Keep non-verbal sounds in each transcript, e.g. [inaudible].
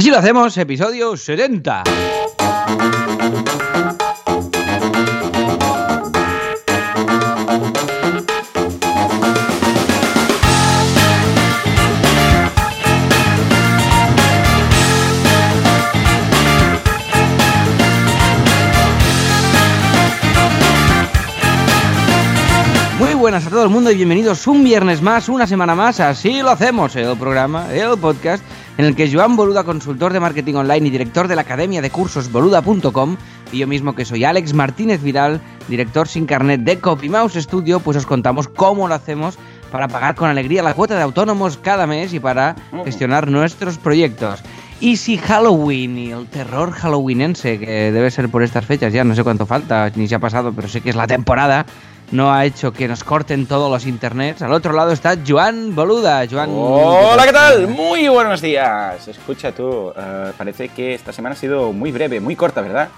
Así lo hacemos, episodio 70. Muy buenas a todo el mundo y bienvenidos un viernes más, una semana más, así lo hacemos, el programa, el podcast en el que Joan Boluda, consultor de marketing online y director de la academia de cursos boluda.com, y yo mismo que soy Alex Martínez Vidal, director sin carnet de CopyMouse Studio, pues os contamos cómo lo hacemos para pagar con alegría la cuota de autónomos cada mes y para gestionar nuestros proyectos. Y si Halloween y el terror halloweenense, que debe ser por estas fechas, ya no sé cuánto falta, ni se ha pasado, pero sé que es la temporada, no ha hecho que nos corten todos los internets. Al otro lado está Joan Boluda. Joan, Hola, ¿qué tal? Muy buenos días. Escucha tú, uh, parece que esta semana ha sido muy breve, muy corta, ¿verdad?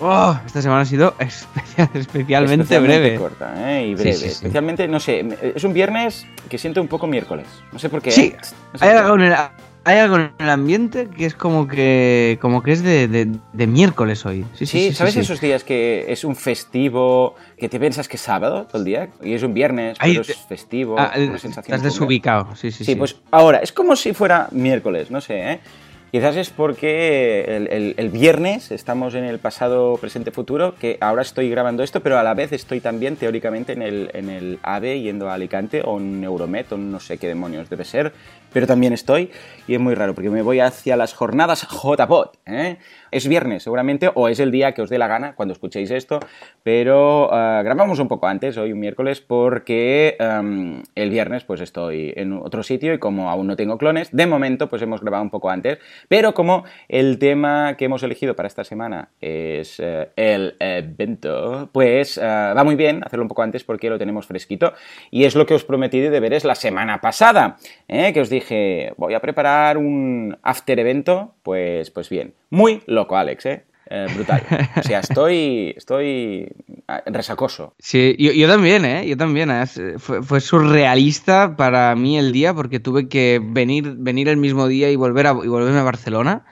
Oh, esta semana ha sido [laughs] especial, especialmente, especialmente, breve. corta, ¿eh? Y breve. Sí, sí, sí. Especialmente, no sé, es un viernes que siento un poco miércoles. No sé por qué. Sí, no sé hay, el, hay algo en el ambiente que es como que como que es de, de, de miércoles hoy. Sí, sí, ¿sabes esos días que es un festivo, que te piensas que es sábado todo el día? Y es un viernes, pero es festivo. Ah, una sensación estás desubicado, sí, sí, sí. pues ahora, es como si fuera miércoles, no sé, ¿eh? Quizás es porque el, viernes estamos en el pasado, presente, futuro, que ahora estoy grabando esto, pero a la vez estoy también teóricamente en el, en el AVE yendo a Alicante o en Euromet o no sé qué demonios debe ser, pero también estoy y es muy raro porque me voy hacia las jornadas JPOT. ¿eh? Es viernes seguramente o es el día que os dé la gana cuando escuchéis esto, pero uh, grabamos un poco antes, hoy un miércoles, porque um, el viernes pues estoy en otro sitio y como aún no tengo clones, de momento pues hemos grabado un poco antes, pero como el tema que hemos elegido para esta semana es uh, el evento, pues uh, va muy bien hacerlo un poco antes porque lo tenemos fresquito y es lo que os prometí de deberes la semana pasada, ¿eh? que os dije voy a preparar un after evento, pues, pues bien, muy loco Alex, ¿eh? Eh, brutal. O sea, estoy, estoy resacoso. Sí, yo, yo también, ¿eh? Yo también. ¿eh? Fue, fue, surrealista para mí el día porque tuve que venir, venir el mismo día y, volver a, y volverme a Barcelona.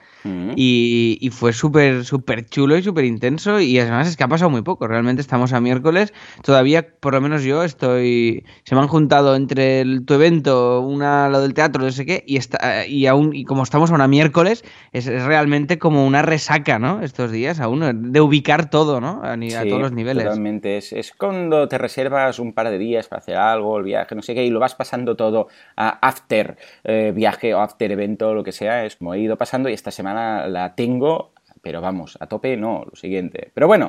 Y, y, fue súper súper chulo y súper intenso y además es que ha pasado muy poco, realmente estamos a miércoles, todavía por lo menos yo estoy, se me han juntado entre el, tu evento, una lo del teatro, no sé qué, y, está, y aún y como estamos ahora miércoles, es, es, realmente como una resaca, ¿no? Estos días aún, de ubicar todo, ¿no? A, a sí, todos los niveles. Totalmente, es, es, cuando te reservas un par de días para hacer algo, el viaje, no sé qué, y lo vas pasando todo a after eh, viaje o after evento, lo que sea, es como he ido pasando y esta semana la tengo, pero vamos, a tope no, lo siguiente. Pero bueno,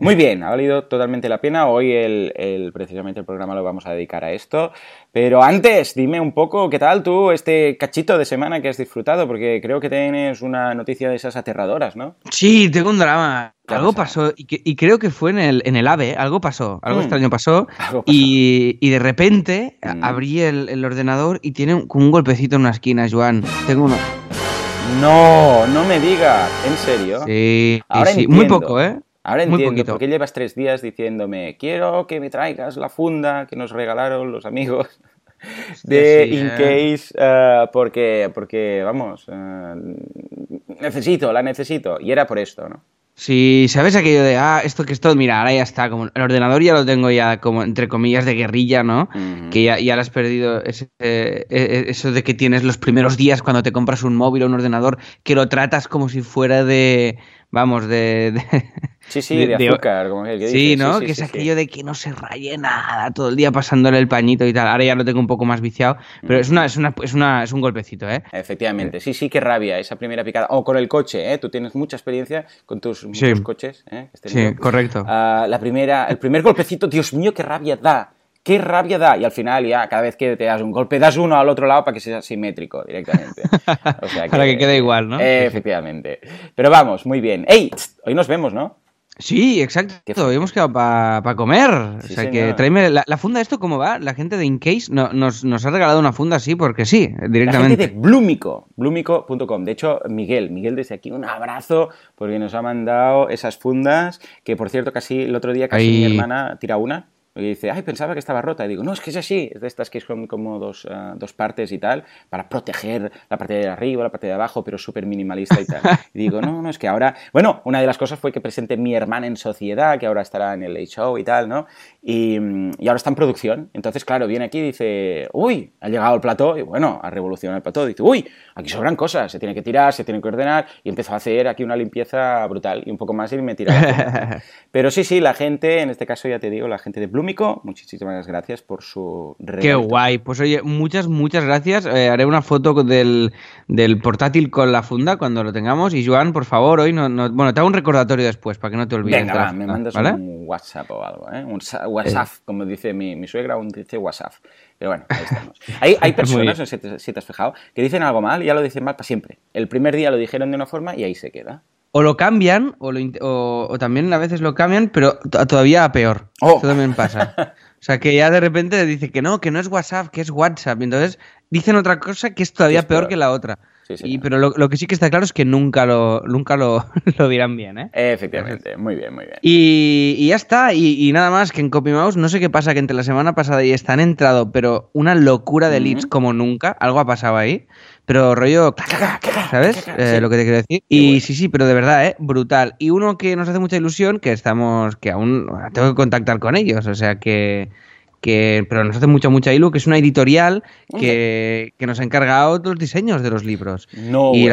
muy bien, ha valido totalmente la pena. Hoy el, el, precisamente el programa lo vamos a dedicar a esto. Pero antes, dime un poco qué tal tú este cachito de semana que has disfrutado, porque creo que tienes una noticia de esas aterradoras, ¿no? Sí, tengo un drama. Algo pasó, y, que, y, creo que fue en el, en el AVE, algo pasó, algo mm. extraño pasó, algo pasó. Y, y, de repente mm. abrí el, el, ordenador y tiene un, un golpecito en una esquina, Joan. Tengo una, no, no me digas, ¿en serio? Sí, Ahora sí. muy poco, ¿eh? Ahora muy entiendo poquito. por qué llevas tres días diciéndome quiero que me traigas la funda que nos regalaron los amigos de sí, In Case uh, porque, porque, vamos, uh, necesito, la necesito. Y era por esto, ¿no? Sí, ¿sabes aquello de, ah, esto que esto, mira, ahora ya está, como el ordenador ya lo tengo ya como entre comillas de guerrilla, ¿no? Uh -huh. Que ya, ya lo has perdido ese, eh, eso de que tienes los primeros días cuando te compras un móvil o un ordenador, que lo tratas como si fuera de, vamos, de... de sí, sí, de, de azúcar, de, como el que Sí, dice. ¿no? Sí, sí, que sí, es aquello de que no se raye nada todo el día pasándole el pañito y tal. Ahora ya lo tengo un poco más viciado, pero es, una, es, una, es, una, es un golpecito, ¿eh? Efectivamente, sí, sí, qué rabia esa primera picada. O con el coche, ¿eh? Tú tienes mucha experiencia con tus sí. coches, ¿eh? sí, correcto. Uh, la primera, el primer golpecito, Dios mío, qué rabia da qué rabia da. Y al final, ya, cada vez que te das un golpe, das uno al otro lado para que sea simétrico directamente. O sea [laughs] que, para que quede igual, ¿no? Eh, efectivamente. Pero vamos, muy bien. ¡Ey! Hoy nos vemos, ¿no? Sí, exacto. Hemos quedado para pa comer. Sí, o sea señor. que tráeme la, la, funda, ¿esto cómo va? La gente de Incase no, nos, nos, ha regalado una funda así porque sí, directamente. La gente de Blumico, blumico.com. De hecho, Miguel, Miguel desde aquí un abrazo porque nos ha mandado esas fundas que, por cierto, casi el otro día casi Ahí... mi hermana tira una Y dice, ay, pensaba que estaba rota. Y digo, no, es que es así, es de estas que son como dos, ah, dos partes y tal, para proteger la parte de arriba, la parte de abajo, pero súper minimalista y tal. [laughs] Y digo, no, no, es que ahora, bueno, una de las cosas fue que presenté mi hermana en sociedad, que ahora estará en el Late Show y tal, ¿no? Y, y ahora está en producción. Entonces, claro, viene aquí y dice, uy, ha llegado el plató, y bueno, ha revolucionado el plató. Dice, uy, aquí sobran cosas, se tiene que tirar, se tiene que ordenar, y empezó a hacer aquí una limpieza brutal y un poco más y me tiraba. [laughs] Pero sí, sí, la gente, en este caso ya te digo, la gente de Muchísimas gracias por su Qué guay. Pues oye, muchas, muchas gracias. Eh, haré una foto del, del, portátil con la funda cuando lo tengamos. Y Joan, por favor, hoy no, no, bueno, te hago un recordatorio después para que no te olvides. Venga, va, me mandas un WhatsApp o algo, ¿eh? Un WhatsApp, como dice mi, mi suegra, un dice WhatsApp. Pero bueno, ahí estamos. Hay, hay [laughs] personas, no sé si te has fijado, que dicen algo mal y ya lo dicen mal para siempre. El primer día lo dijeron de una forma y ahí se queda o lo cambian, o, lo, o, también a veces lo cambian, pero todavía a peor. Oh. Eso también pasa. [laughs] O sea, que ya de repente dice que no, que no es WhatsApp, que es WhatsApp. Y entonces dicen otra cosa que es todavía peor, que la otra. Y, pero lo, que sí que está claro es que nunca lo, nunca lo, [laughs] lo dirán bien, ¿eh? Efectivamente, muy bien, muy bien. Y, ya está, y, nada más que en CopyMouse, no sé qué pasa, que entre la semana pasada y esta han entrado, pero una locura de leads como nunca, algo ha pasado ahí pero rollo, ¿sabes? Eh, lo que te quiero decir. Y sí, sí, pero de verdad, ¿eh? Brutal. Y uno que nos hace mucha ilusión, que estamos, que aún tengo que contactar con ellos, o sea que, que pero nos hace mucha, mucha ilu, que es una editorial que, que nos ha encargado los diseños de los libros. No, y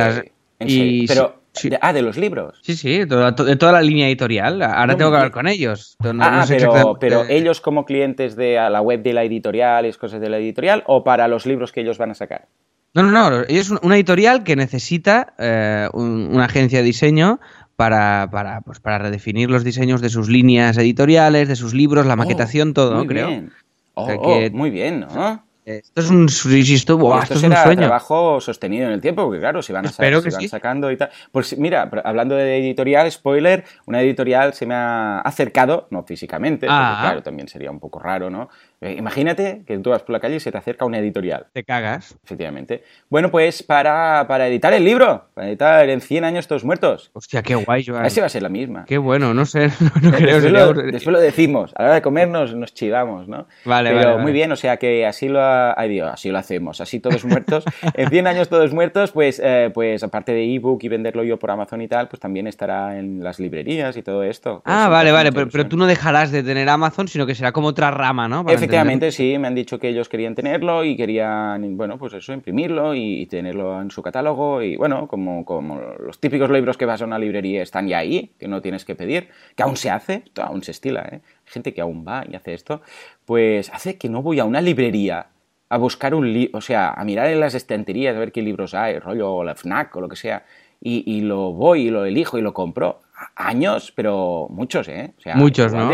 y, pero... ah, de los libros. Sí, sí, de toda, la línea editorial. Ahora tengo que hablar con ellos. ah, pero, pero, ellos como clientes de la web de la editorial y cosas de la editorial o para los libros que ellos van a sacar. No, no, no. Es una editorial que necesita eh, una agencia de diseño para, para, pues, para redefinir los diseños de sus líneas editoriales, de sus libros, la oh, maquetación, todo, muy creo. Bien. Oh, oh, muy bien, ¿no? Esto es un, esto, esto es un sueño. trabajo sostenido en el tiempo, porque claro, si van, a van sacando y tal. Pues mira, hablando de editorial, spoiler, una editorial se me ha acercado, no físicamente, porque ah. claro, también sería un poco raro, ¿no? Eh, imagínate que tú vas por la calle y se te acerca una editorial. Te cagas. Efectivamente. Bueno, pues para, para editar el libro, para editar en 100 años todos muertos. Hostia, qué guay, Joan. Esa va a ser la misma. Qué bueno, no sé. [laughs] No, creo después, lo, después, lo, decimos. A la hora de comernos nos chivamos, ¿no? Vale, Pero vale, muy bien, o sea que así lo, ay, Dios, así lo hacemos. Así todos muertos. [laughs] en 100 años todos muertos, pues, eh, pues aparte de ebook y venderlo yo por Amazon y tal, pues también estará en las librerías y todo esto. ah, vale, vale. Pero, pero, tú no dejarás de tener Amazon, sino que será como otra rama, ¿no? Efectivamente, sí. Me han dicho que ellos querían tenerlo y querían, bueno, pues eso, imprimirlo y, tenerlo en su catálogo y, bueno, como, como los típicos libros que vas a una librería están ya ahí, que no tienes que pedir, que aún se hace, aún se estila, ¿eh? gente que aún va y hace esto, pues hace que no voy a una librería a buscar un libro, o sea, a mirar en las estanterías a ver qué libros hay, rollo la FNAC o lo que sea, y, lo voy y lo elijo y lo compro. Años, pero muchos, ¿eh? O sea, muchos, ¿no?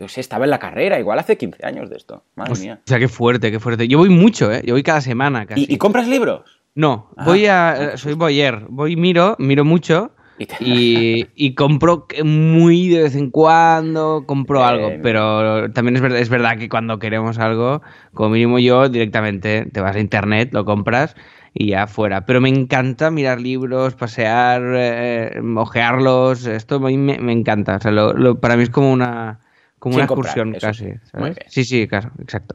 Yo sé, estaba en la carrera, igual hace 15 años de esto. Madre mía. O sea, qué fuerte, qué fuerte. Yo voy mucho, ¿eh? Yo voy cada semana casi. ¿Y, compras libros? No, ah, voy a. Soy boyer. Voy, miro, miro mucho. Y, [laughs] y, compro muy de vez en cuando, compro algo, pero también es verdad, es verdad que cuando queremos algo, como mínimo yo directamente te vas a internet, lo compras y ya fuera. Pero me encanta mirar libros, pasear, eh, ojearlos, esto a mí me, encanta. O sea, lo, para mí es como una, como una excursión casi. Sí, sí, claro, exacto.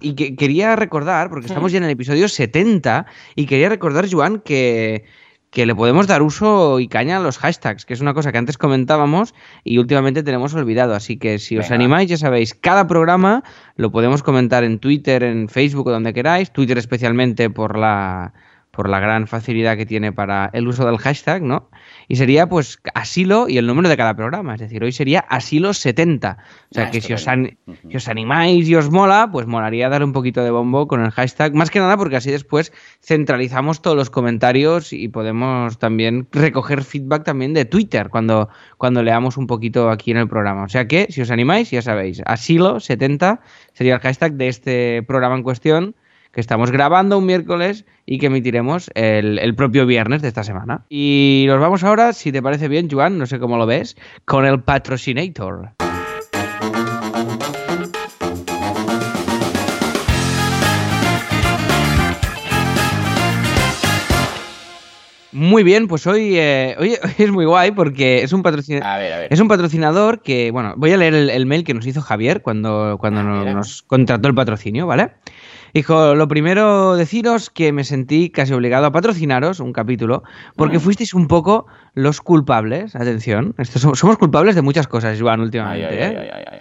Y que, quería recordar, porque estamos ya en el episodio 70, y quería recordar, Joan, que, que le podemos dar uso y caña a los hashtags, que es una cosa que antes comentábamos y últimamente tenemos olvidado. Así que si os animáis, ya sabéis, cada programa lo podemos comentar en Twitter, en Facebook o donde queráis. Twitter especialmente por la por la gran facilidad que tiene para el uso del hashtag, ¿no? Y sería pues asilo y el número de cada programa, es decir, hoy sería asilo 70. O sea que si os, os, animáis y os mola, pues molaría darle un poquito de bombo con el hashtag, más que nada porque así después centralizamos todos los comentarios y podemos también recoger feedback también de Twitter cuando, cuando leamos un poquito aquí en el programa. O sea que si os animáis, ya sabéis, asilo 70 sería el hashtag de este programa en cuestión que estamos grabando un miércoles y que emitiremos el, propio viernes de esta semana. Y nos vamos ahora, si te parece bien, Juan, no sé cómo lo ves, con el patrocinator. Muy bien, pues hoy, eh, [laughs] hoy, es muy guay porque es un, patrocin- A ver, a ver. es un patrocinador que, bueno, voy a leer el, el mail que nos hizo Javier cuando, cuando Ah, nos contrató el patrocinio, ¿vale? Dijo, lo primero deciros que me sentí casi obligado a patrocinaros un capítulo porque Mm. fuisteis un poco los culpables, atención, esto somos, somos culpables de muchas cosas, Joan, últimamente, ay, ¿eh? ay, ay, ay.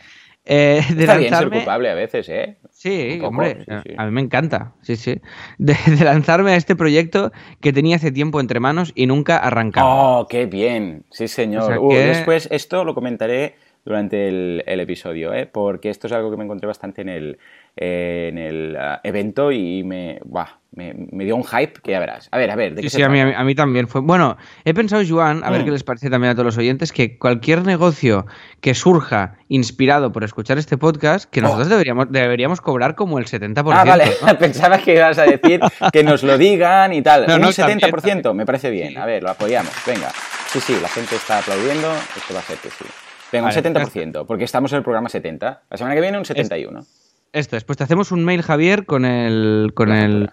Eh, de Está bien ser culpable a veces, ¿eh? Sí, poco, hombre, sí, a- sí. a mí me encanta, sí, sí. De, de lanzarme a este proyecto que tenía hace tiempo entre manos y nunca arrancaba. Oh, qué bien. Sí, señor. O sea que- Después esto lo comentaré durante el, el episodio, ¿eh? porque esto es algo que me encontré bastante en el, eh, en el ah, evento y me, buah, me, me dio un hype que ya verás. A ver, a ver, ¿de Sí, sí, a mí, a, también fue. Bueno, he pensado, Joan, a ver Mm. qué les parece también a todos los oyentes, que cualquier negocio que surja inspirado por escuchar este podcast, que nosotros deberíamos, deberíamos cobrar como el 70%. Oh. Ah, vale. ¿no? [laughs] Pensaba que ibas a decir que nos lo digan y tal. [laughs] No, un no, 70%, también, me parece bien. A ver, lo apoyamos. Venga. Sí, sí, la gente está aplaudiendo. Esto va a ser que sí. Venga, Vale, un 70%, porque estamos en el programa 70. La semana que viene un 71. Esto es, pues te hacemos un mail, Javier, con el. con el.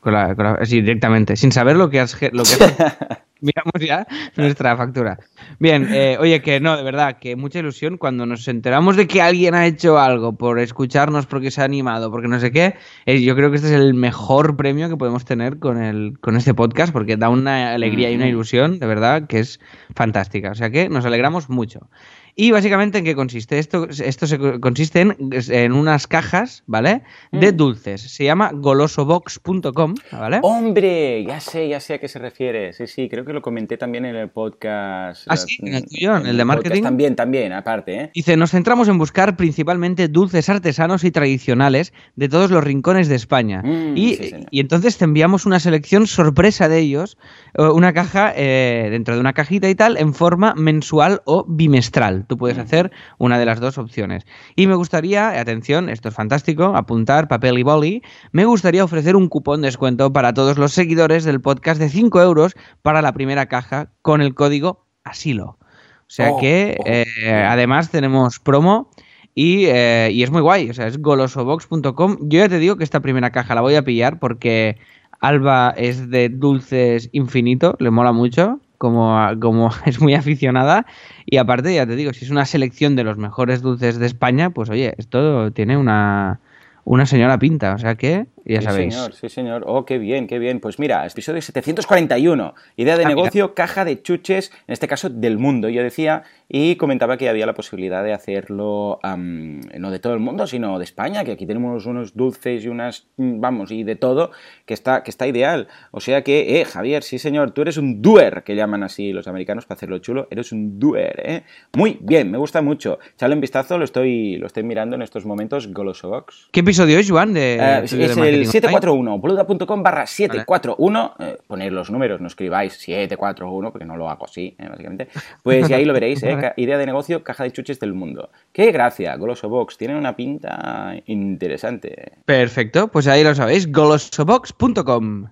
Con la, con la- sí, directamente, sin saber lo que has. ge- Lo que has- [laughs] miramos ya nuestra factura. Bien, eh, oye, que no, de verdad, que mucha ilusión cuando nos enteramos de que alguien ha hecho algo por escucharnos, porque se ha animado, porque no sé qué. eh, yo creo que este es el mejor premio que podemos tener con, el, con este podcast, porque da una alegría y una ilusión, de verdad, que es fantástica. O sea que nos alegramos mucho. Y básicamente, ¿en qué consiste? Esto, esto se co- consiste en, en unas cajas, ¿vale? De Mm. dulces. Se llama golosobox.com, ¿vale? Hombre, ya sé, ya sé a qué se refiere. Sí, sí, creo que lo comenté también en el podcast. Ah, sí, en el tuyo, en el de marketing. También, también, aparte, ¿eh? Dice, nos centramos en buscar principalmente dulces artesanos y tradicionales de todos los rincones de España. Mm, y, sí, y entonces te enviamos una selección sorpresa de ellos, eh, una caja eh, dentro de una cajita y tal, en forma mensual o bimestral. Tú puedes hacer una de las dos opciones. Y me gustaría, atención, esto es fantástico, apuntar papel y boli, me gustaría ofrecer un cupón de descuento para todos los seguidores del podcast de 5 euros para la primera caja con el código asilo. O sea Oh, que oh, eh, además tenemos promo y, eh, y es muy guay. O sea, es golosobox.com. Yo ya te digo que esta primera caja la voy a pillar porque Alba es de dulces infinito, le mola mucho, como, como [laughs] es muy aficionada. Y aparte, ya te digo, si es una selección de los mejores dulces de España, pues oye, esto tiene una, una señora pinta. O sea que, ya sí, sabéis. señor, sí, señor. Oh, qué bien, qué bien. Pues mira, episodio 741. Idea de Ah, mira. negocio, caja de chuches, en este caso del mundo. Yo decía y comentaba que había la posibilidad de hacerlo am, no de todo el mundo, sino de España, que aquí tenemos unos dulces y unas, mm, vamos, y de todo, que está, que está ideal. O sea que, eh, Javier, sí, señor, tú eres un doer, que llaman así los americanos para hacerlo chulo. Eres un doer, ¿eh? Muy bien, me gusta mucho. Echale un vistazo, lo estoy, lo estoy mirando en estos momentos, Golosobox. ¿Qué episodio es, Juan? De, Eh, de es Marketing el Online? 741, boluda.com barra 741, eh, poner los números, no escribáis 741, porque no lo hago así, eh, básicamente. Pues y ahí lo veréis, eh, [laughs] idea de negocio, caja de chuches del mundo. ¡Qué gracia! Goloso Box, tiene una pinta interesante. Perfecto, pues ahí lo sabéis, golosobox.com.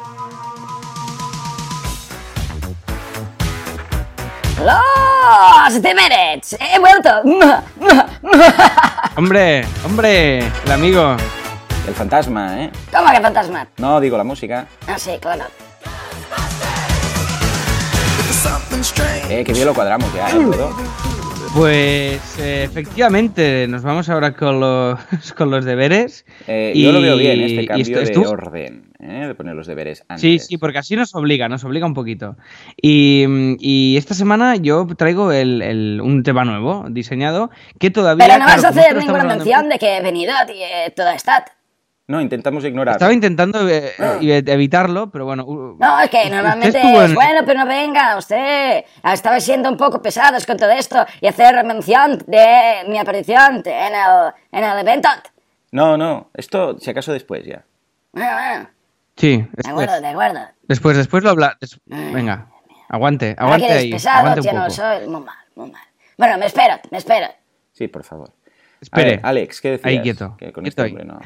¡Los deberes! ¡He vuelto! Hombre, hombre, el amigo. El fantasma, ¿eh? ¿Cómo que fantasma? No, digo la música. Ah, sí, claro. Eh, que bien lo cuadramos ya, ¿eh? Todo. Pues eh, efectivamente, nos vamos ahora con los, [laughs] con los deberes. Eh, Yo lo veo bien, este y cambio esto- de orden, ¿eh? De poner los deberes antes. Sí, sí, porque así nos obliga, nos obliga un poquito. Y, y esta semana yo traigo el- el- un tema nuevo, diseñado, que todavía... Pero no vas a hacer ninguna mención de que he venido y eh, todo está. No, intentamos ignorar. Estaba intentando eh, eh, evitarlo, pero bueno... uh, No, es que normalmente en- bueno, pero no venga, usted. Estaba siendo un poco pesados con todo esto y hacer mención de mi aparición en el, en el evento. No, no, esto si acaso después ya. Bueno, bueno, Sí, de después, acuerdo, de acuerdo. después, después lo habla... des- Venga, aguante, aguante ahí, pesado, aguante un no poco. soy muy mal, muy mal. Bueno, me espero, me espero. Sí, por favor. Espere, ver, Alex, ¿qué decías? ahí quieto, Que con quieto este ahí. hombre no.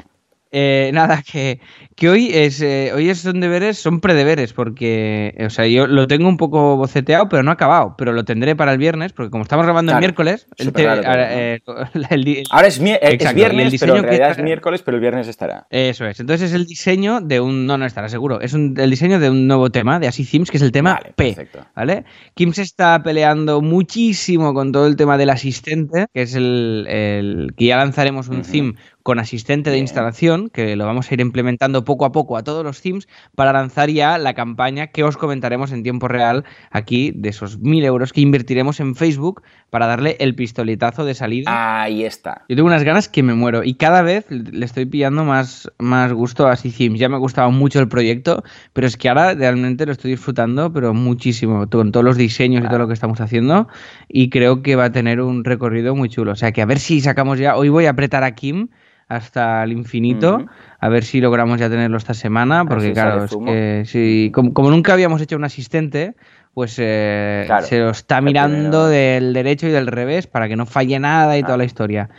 Eh, nada, [laughs] que, que hoy es eh, hoy es son deberes, son predeberes, porque, o sea, yo lo tengo un poco boceteado, pero no acabado, pero lo tendré para el viernes, porque como estamos grabando Claro, el miércoles, el te- raro ahora, eh, el es, el viernes, pero en que realidad es trae- miércoles, pero el viernes estará. Eso es. Entonces es el diseño de un. No, no estará seguro. Es un- el diseño de un nuevo tema de Así Themes, que es el tema Vale, P. perfecto. ¿Vale? Kim se está peleando muchísimo con todo el tema del asistente, que es el, que ya lanzaremos un theme con asistente de instalación, que lo vamos a ir implementando poco a poco a todos los themes para lanzar ya la campaña que os comentaremos en tiempo real aquí de esos mil euros que invertiremos en Facebook para darle el pistoletazo de salida. Ahí está. Yo tengo unas ganas que me muero y cada vez le estoy pillando más, más gusto a Themes. Ya me gustaba mucho el proyecto, pero es que ahora realmente lo estoy disfrutando, pero muchísimo, con todos los diseños y todo lo que estamos haciendo y creo que va a tener un recorrido muy chulo. O sea que a ver si sacamos ya, hoy voy a apretar a Kim hasta el infinito, a ver si logramos ya tenerlo esta semana, porque si claro, es que sí, como, como nunca habíamos hecho un asistente, pues eh, Claro, se lo está mirando primero. del derecho y del revés para que no falle nada y toda la historia.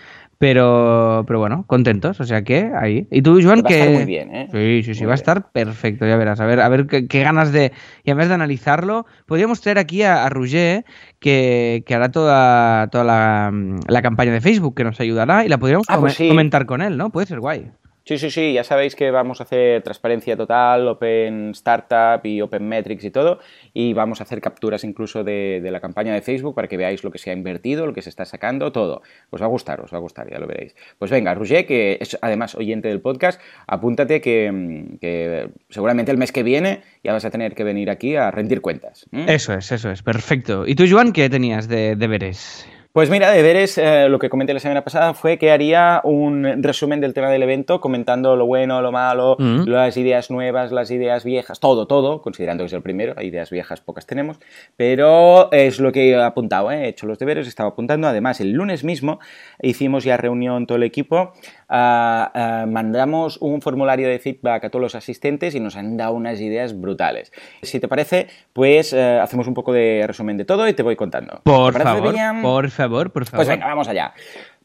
Pero, pero bueno, contentos, o sea que ahí. ¿Y tú, Joan, Va a que estar muy bien, ¿eh? Sí, sí, sí, Muy va a estar perfecto, ya verás. A ver, a ver qué, qué ganas de. Y además de analizarlo, podríamos traer aquí a, a Roger, que, que hará toda, toda la, la campaña de Facebook, que nos ayudará, y la podríamos Ah, pues sí. comentar con él, ¿no? Puede ser guay. Sí, sí, sí, ya sabéis que vamos a hacer transparencia total, Open Startup y Open Metrics y todo, y vamos a hacer capturas incluso de, la campaña de Facebook para que veáis lo que se ha invertido, lo que se está sacando, todo. Os va a gustar, os va a gustar, ya lo veréis. Pues venga, Roger, que es además oyente del podcast, apúntate que, mm, seguramente el mes que viene ya vas a tener que venir aquí a rendir cuentas. Eso es, eso es, perfecto. ¿Y tú, Joan, qué tenías de deberes? Pues mira, deberes, eh, lo que comenté la semana pasada fue que haría un resumen del tema del evento, comentando lo bueno, lo malo, Mm. las ideas nuevas, las ideas viejas, todo, todo, considerando que es el primero, ideas viejas pocas tenemos, pero es lo que he apuntado, ¿eh? he hecho los deberes, he estado apuntando, además el lunes mismo hicimos ya reunión todo el equipo, ah, ah, mandamos un formulario de feedback a todos los asistentes y nos han dado unas ideas brutales. Si te parece, pues eh, hacemos un poco de resumen de todo y te voy contando. Por ¿Te parece favor, bien? por favor, por favor. Pues venga, vamos allá.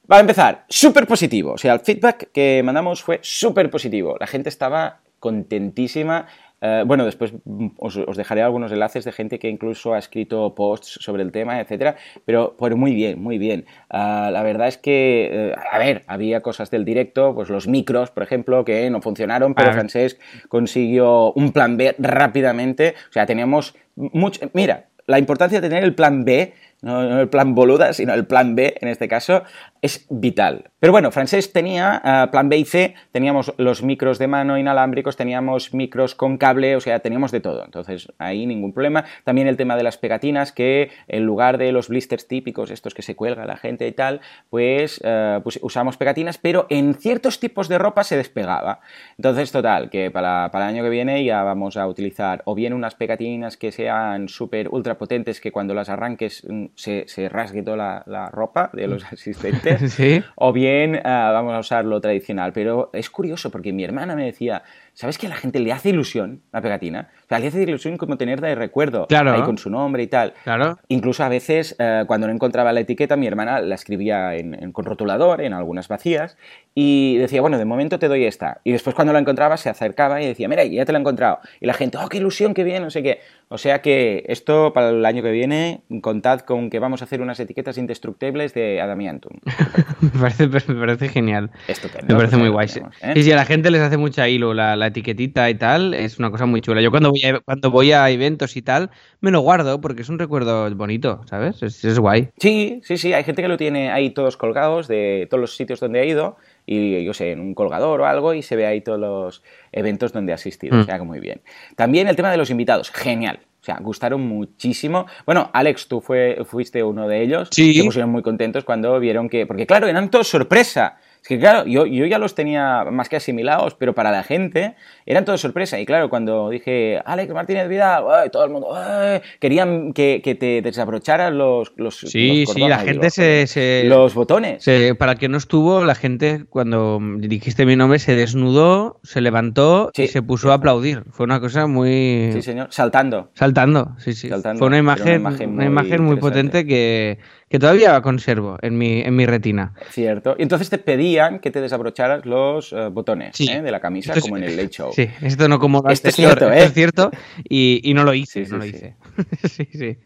Para empezar, súper positivo. O sea, el feedback que mandamos fue súper positivo. La gente estaba contentísima. Eh, bueno, después os, os dejaré algunos enlaces de gente que incluso ha escrito posts sobre el tema, etcétera. Pero, pero muy bien, muy bien. Ah, la verdad es que, eh, a ver, había cosas del directo, pues los micros, por ejemplo, que no funcionaron, pero Ah. Francesc consiguió un plan B rápidamente. O sea, teníamos mucho. Mira, la importancia de tener el plan B, no, no el plan boluda, sino el plan B en este caso, es vital. Pero bueno, Francesc tenía ah, plan B y C, teníamos los micros de mano inalámbricos, teníamos micros con cable, o sea, teníamos de todo. Entonces, ahí ningún problema. También el tema de las pegatinas, que en lugar de los blisters típicos, estos que se cuelga la gente y tal, pues, ah, pues usamos pegatinas, pero en ciertos tipos de ropa se despegaba. Entonces, total, que para, para el año que viene ya vamos a utilizar o bien unas pegatinas que sean súper ultra potentes que cuando las arranques mm, se, se rasgue toda la ropa de los [laughs] asistentes, [laughs] Sí. o bien ah, vamos a usar lo tradicional. Pero es curioso porque mi hermana me decía, ¿sabes que a la gente le hace ilusión la pegatina? O sea, le hace ilusión como tenerla de recuerdo, Claro. ahí con su nombre y tal. Claro. Incluso a veces, eh, cuando no encontraba la etiqueta, mi hermana la escribía en, en- con rotulador, en algunas vacías, y decía, bueno, de momento te doy esta. Y después cuando la encontraba, se acercaba y decía, mira, ya te la he encontrado. Y la gente, oh, qué ilusión, qué bien, no sé qué. O sea que esto para el año que viene, contad con que vamos a hacer unas etiquetas indestructibles de Adamiantum. [laughs] me, parece, me parece genial. Estupendo. Me parece pues muy guay. tenemos, ¿eh? Sí, sí, a la gente les hace mucha hilo la, la etiquetita y tal. Es una cosa muy chula. Yo cuando voy a, cuando voy a eventos y tal, me lo guardo porque es un recuerdo bonito, ¿sabes? Es, es guay. Sí, sí, sí, hay gente que lo tiene ahí todos colgados de todos los sitios donde ha ido y yo sé, en un colgador o algo y se ve ahí todos los eventos donde ha asistido, Mm. o sea que muy bien. También el tema de los invitados, genial. O sea, gustaron muchísimo. Bueno, Alex, tú fue, fuiste uno de ellos. Sí. Se pusieron muy contentos cuando vieron que... Porque claro, eran todos sorpresa. Es que claro, yo, yo ya los tenía más que asimilados, pero para la gente eran todos sorpresa. Y claro, cuando dije, Alex Martínez Vidal, ¡ay! todo el mundo, ¡ay! querían que, que te desabrocharas los, los, Sí, los sí, la gente se, se- los botones. se- Para el que no estuvo, la gente cuando dijiste mi nombre se desnudó, se levantó y Sí, se puso a aplaudir. Fue una cosa muy... Sí, señor. Saltando. Saltando, sí, sí. Saltando. Fue una Era una imagen, imagen una imagen muy potente que, que todavía conservo en mi, en mi retina. Cierto. Y entonces te pedían que te desabrocharas los eh, botones Sí. ¿eh? de la camisa, Esto como en el Late Show. Sí, esto no como Esto es cierto, esto ¿eh? es cierto y, y no lo hice, Sí, no sí, lo hice. [laughs] sí, sí.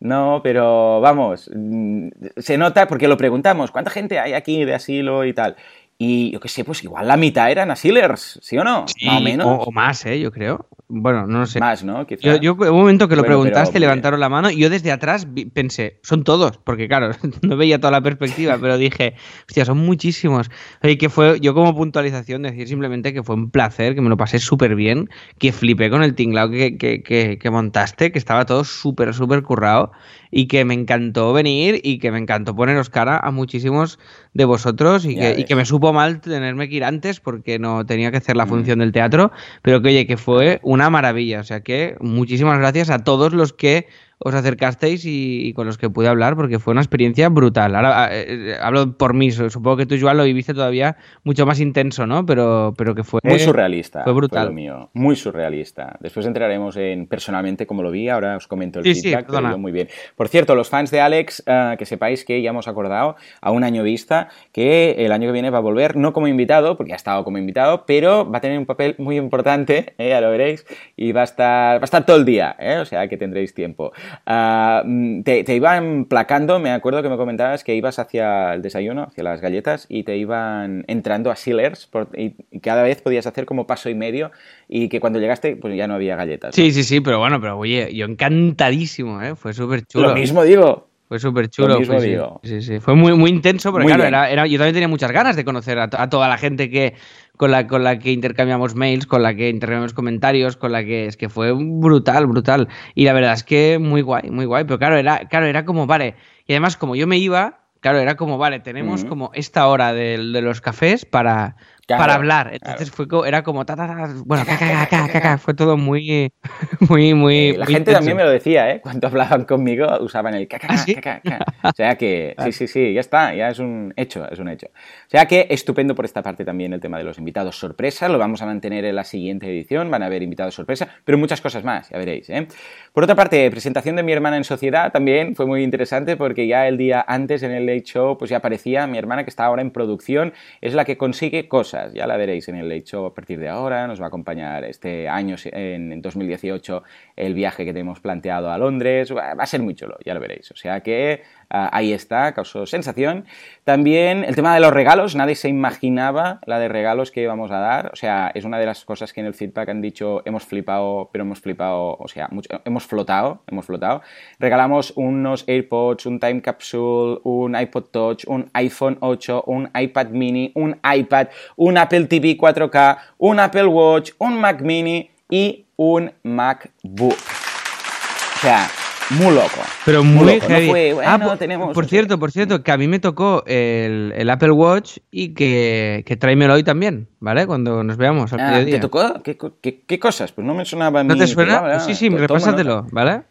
No, pero vamos, mm, se nota porque lo preguntamos, ¿cuánta gente hay aquí de asilo y tal? Y yo qué sé, pues igual la mitad eran asilers, ¿sí o no? Sí, Más o menos. O, o más, ¿eh? Yo creo. Bueno, no lo sé. Más, ¿no? Quizá. Yo, yo un momento que lo Bueno, pero, preguntaste, hombre. levantaron la mano y yo desde atrás vi- pensé, son todos, porque claro, [laughs] no veía toda la perspectiva, [laughs] pero dije, hostia, son muchísimos. Y que fue, yo como puntualización, decir simplemente que fue un placer, que me lo pasé súper bien, que flipé con el tinglao que, que, que, que montaste, que estaba todo súper, súper currado y que me encantó venir y que me encantó poneros cara a muchísimos de vosotros y que, y que me supo mal tenerme que ir antes porque no tenía que hacer la Mm. función del teatro, pero que oye, que fue una maravilla. O sea que muchísimas gracias a todos los que os acercasteis y, y con los que pude hablar porque fue una experiencia brutal. Ahora eh, eh, hablo por mí, su- supongo que tú, Joan, lo viviste todavía mucho más intenso, ¿no? Pero, pero que fue... Muy surrealista. Fue brutal. lo mío. Muy surrealista. Después entraremos en personalmente cómo lo vi. Ahora os comento el Sí, sí, feedback. perdona. yo muy bien. Por cierto, los fans de Alex, eh, que sepáis que ya hemos acordado a un año vista que el año que viene va a volver, no como invitado, porque ha estado como invitado, pero va a tener un papel muy importante, eh, ya lo veréis, y va a estar, va a estar todo el día, eh, o sea que tendréis tiempo. Ah, mm, te, te iban placando, me acuerdo que me comentabas que ibas hacia el desayuno, hacia las galletas, y te iban entrando a Sealers, por- y, y cada vez podías hacer como paso y medio, y que cuando llegaste, pues ya no había galletas. ¿no? Sí, sí, sí, pero bueno, pero oye, yo encantadísimo, ¿eh? Fue súper chulo. Lo mismo digo. Fue súper chulo. Fue, sí. Sí, sí. Fue muy, muy intenso, porque Muy claro, bien. era, era- yo también tenía muchas ganas de conocer a toda la gente que con la, con la que intercambiamos mails, con la que intercambiamos comentarios, con la que es que fue brutal, brutal. Y la verdad es que muy guay, muy guay. Pero claro, era, claro, era como, vale. Y además, como yo me iba, claro, era como, vale, tenemos como esta hora del- de, los cafés para, Claro, para hablar. Entonces fue co- era como, ta, ta, ta, bueno, ca, ca, ca, ca, ca, ca. fue todo muy, [laughs] muy, muy. Eh, la muy gente intenso. también me lo decía, ¿eh? Cuando [laughs] hablaban conmigo usaban el caca, ¿Ah, sí? caca, caca. [laughs] O sea que, sí, sí, sí, ya está, ya es un hecho, es un hecho. O sea que estupendo por esta parte también el tema de los invitados sorpresa, lo vamos a mantener en la siguiente edición, van a haber invitados sorpresa, pero muchas cosas más, ya veréis, ¿eh? Por otra parte, presentación de mi hermana en sociedad también fue muy interesante porque ya el día antes en el Late Show pues ya aparecía mi hermana que está ahora en producción, es la que consigue cosas, ya la veréis en el Show a partir de ahora, nos va a acompañar este año en en 2018 el viaje que tenemos planteado a Londres, va a ser muy chulo, ya lo veréis, o sea que ah, ahí está, causó sensación. También el tema de los regalos, nadie se imaginaba la de regalos que íbamos a dar, o sea, es una de las cosas que en el feedback han dicho, hemos flipado, pero hemos flipado, o sea, mucho- hemos flotado, hemos flotado. Regalamos unos AirPods, un Time Capsule, un iPod Touch, un iPhone 8, un iPad mini, un iPad, un Apple TV 4K, un Apple Watch, un Mac mini y un MacBook. O sea, muy loco. Pero muy, loco. No heavy. fue, bueno, Ah, por, tenemos... cierto, por cierto, que a mí me tocó el, el Apple Watch y que, que tráemelo hoy también, ¿vale? Cuando nos veamos al Ah. ¿Te tocó? ¿Qué, co- qué- qué cosas? Pues no me sonaba a mí. ¿No te suena? sí, sí, repásatelo. ¿vale?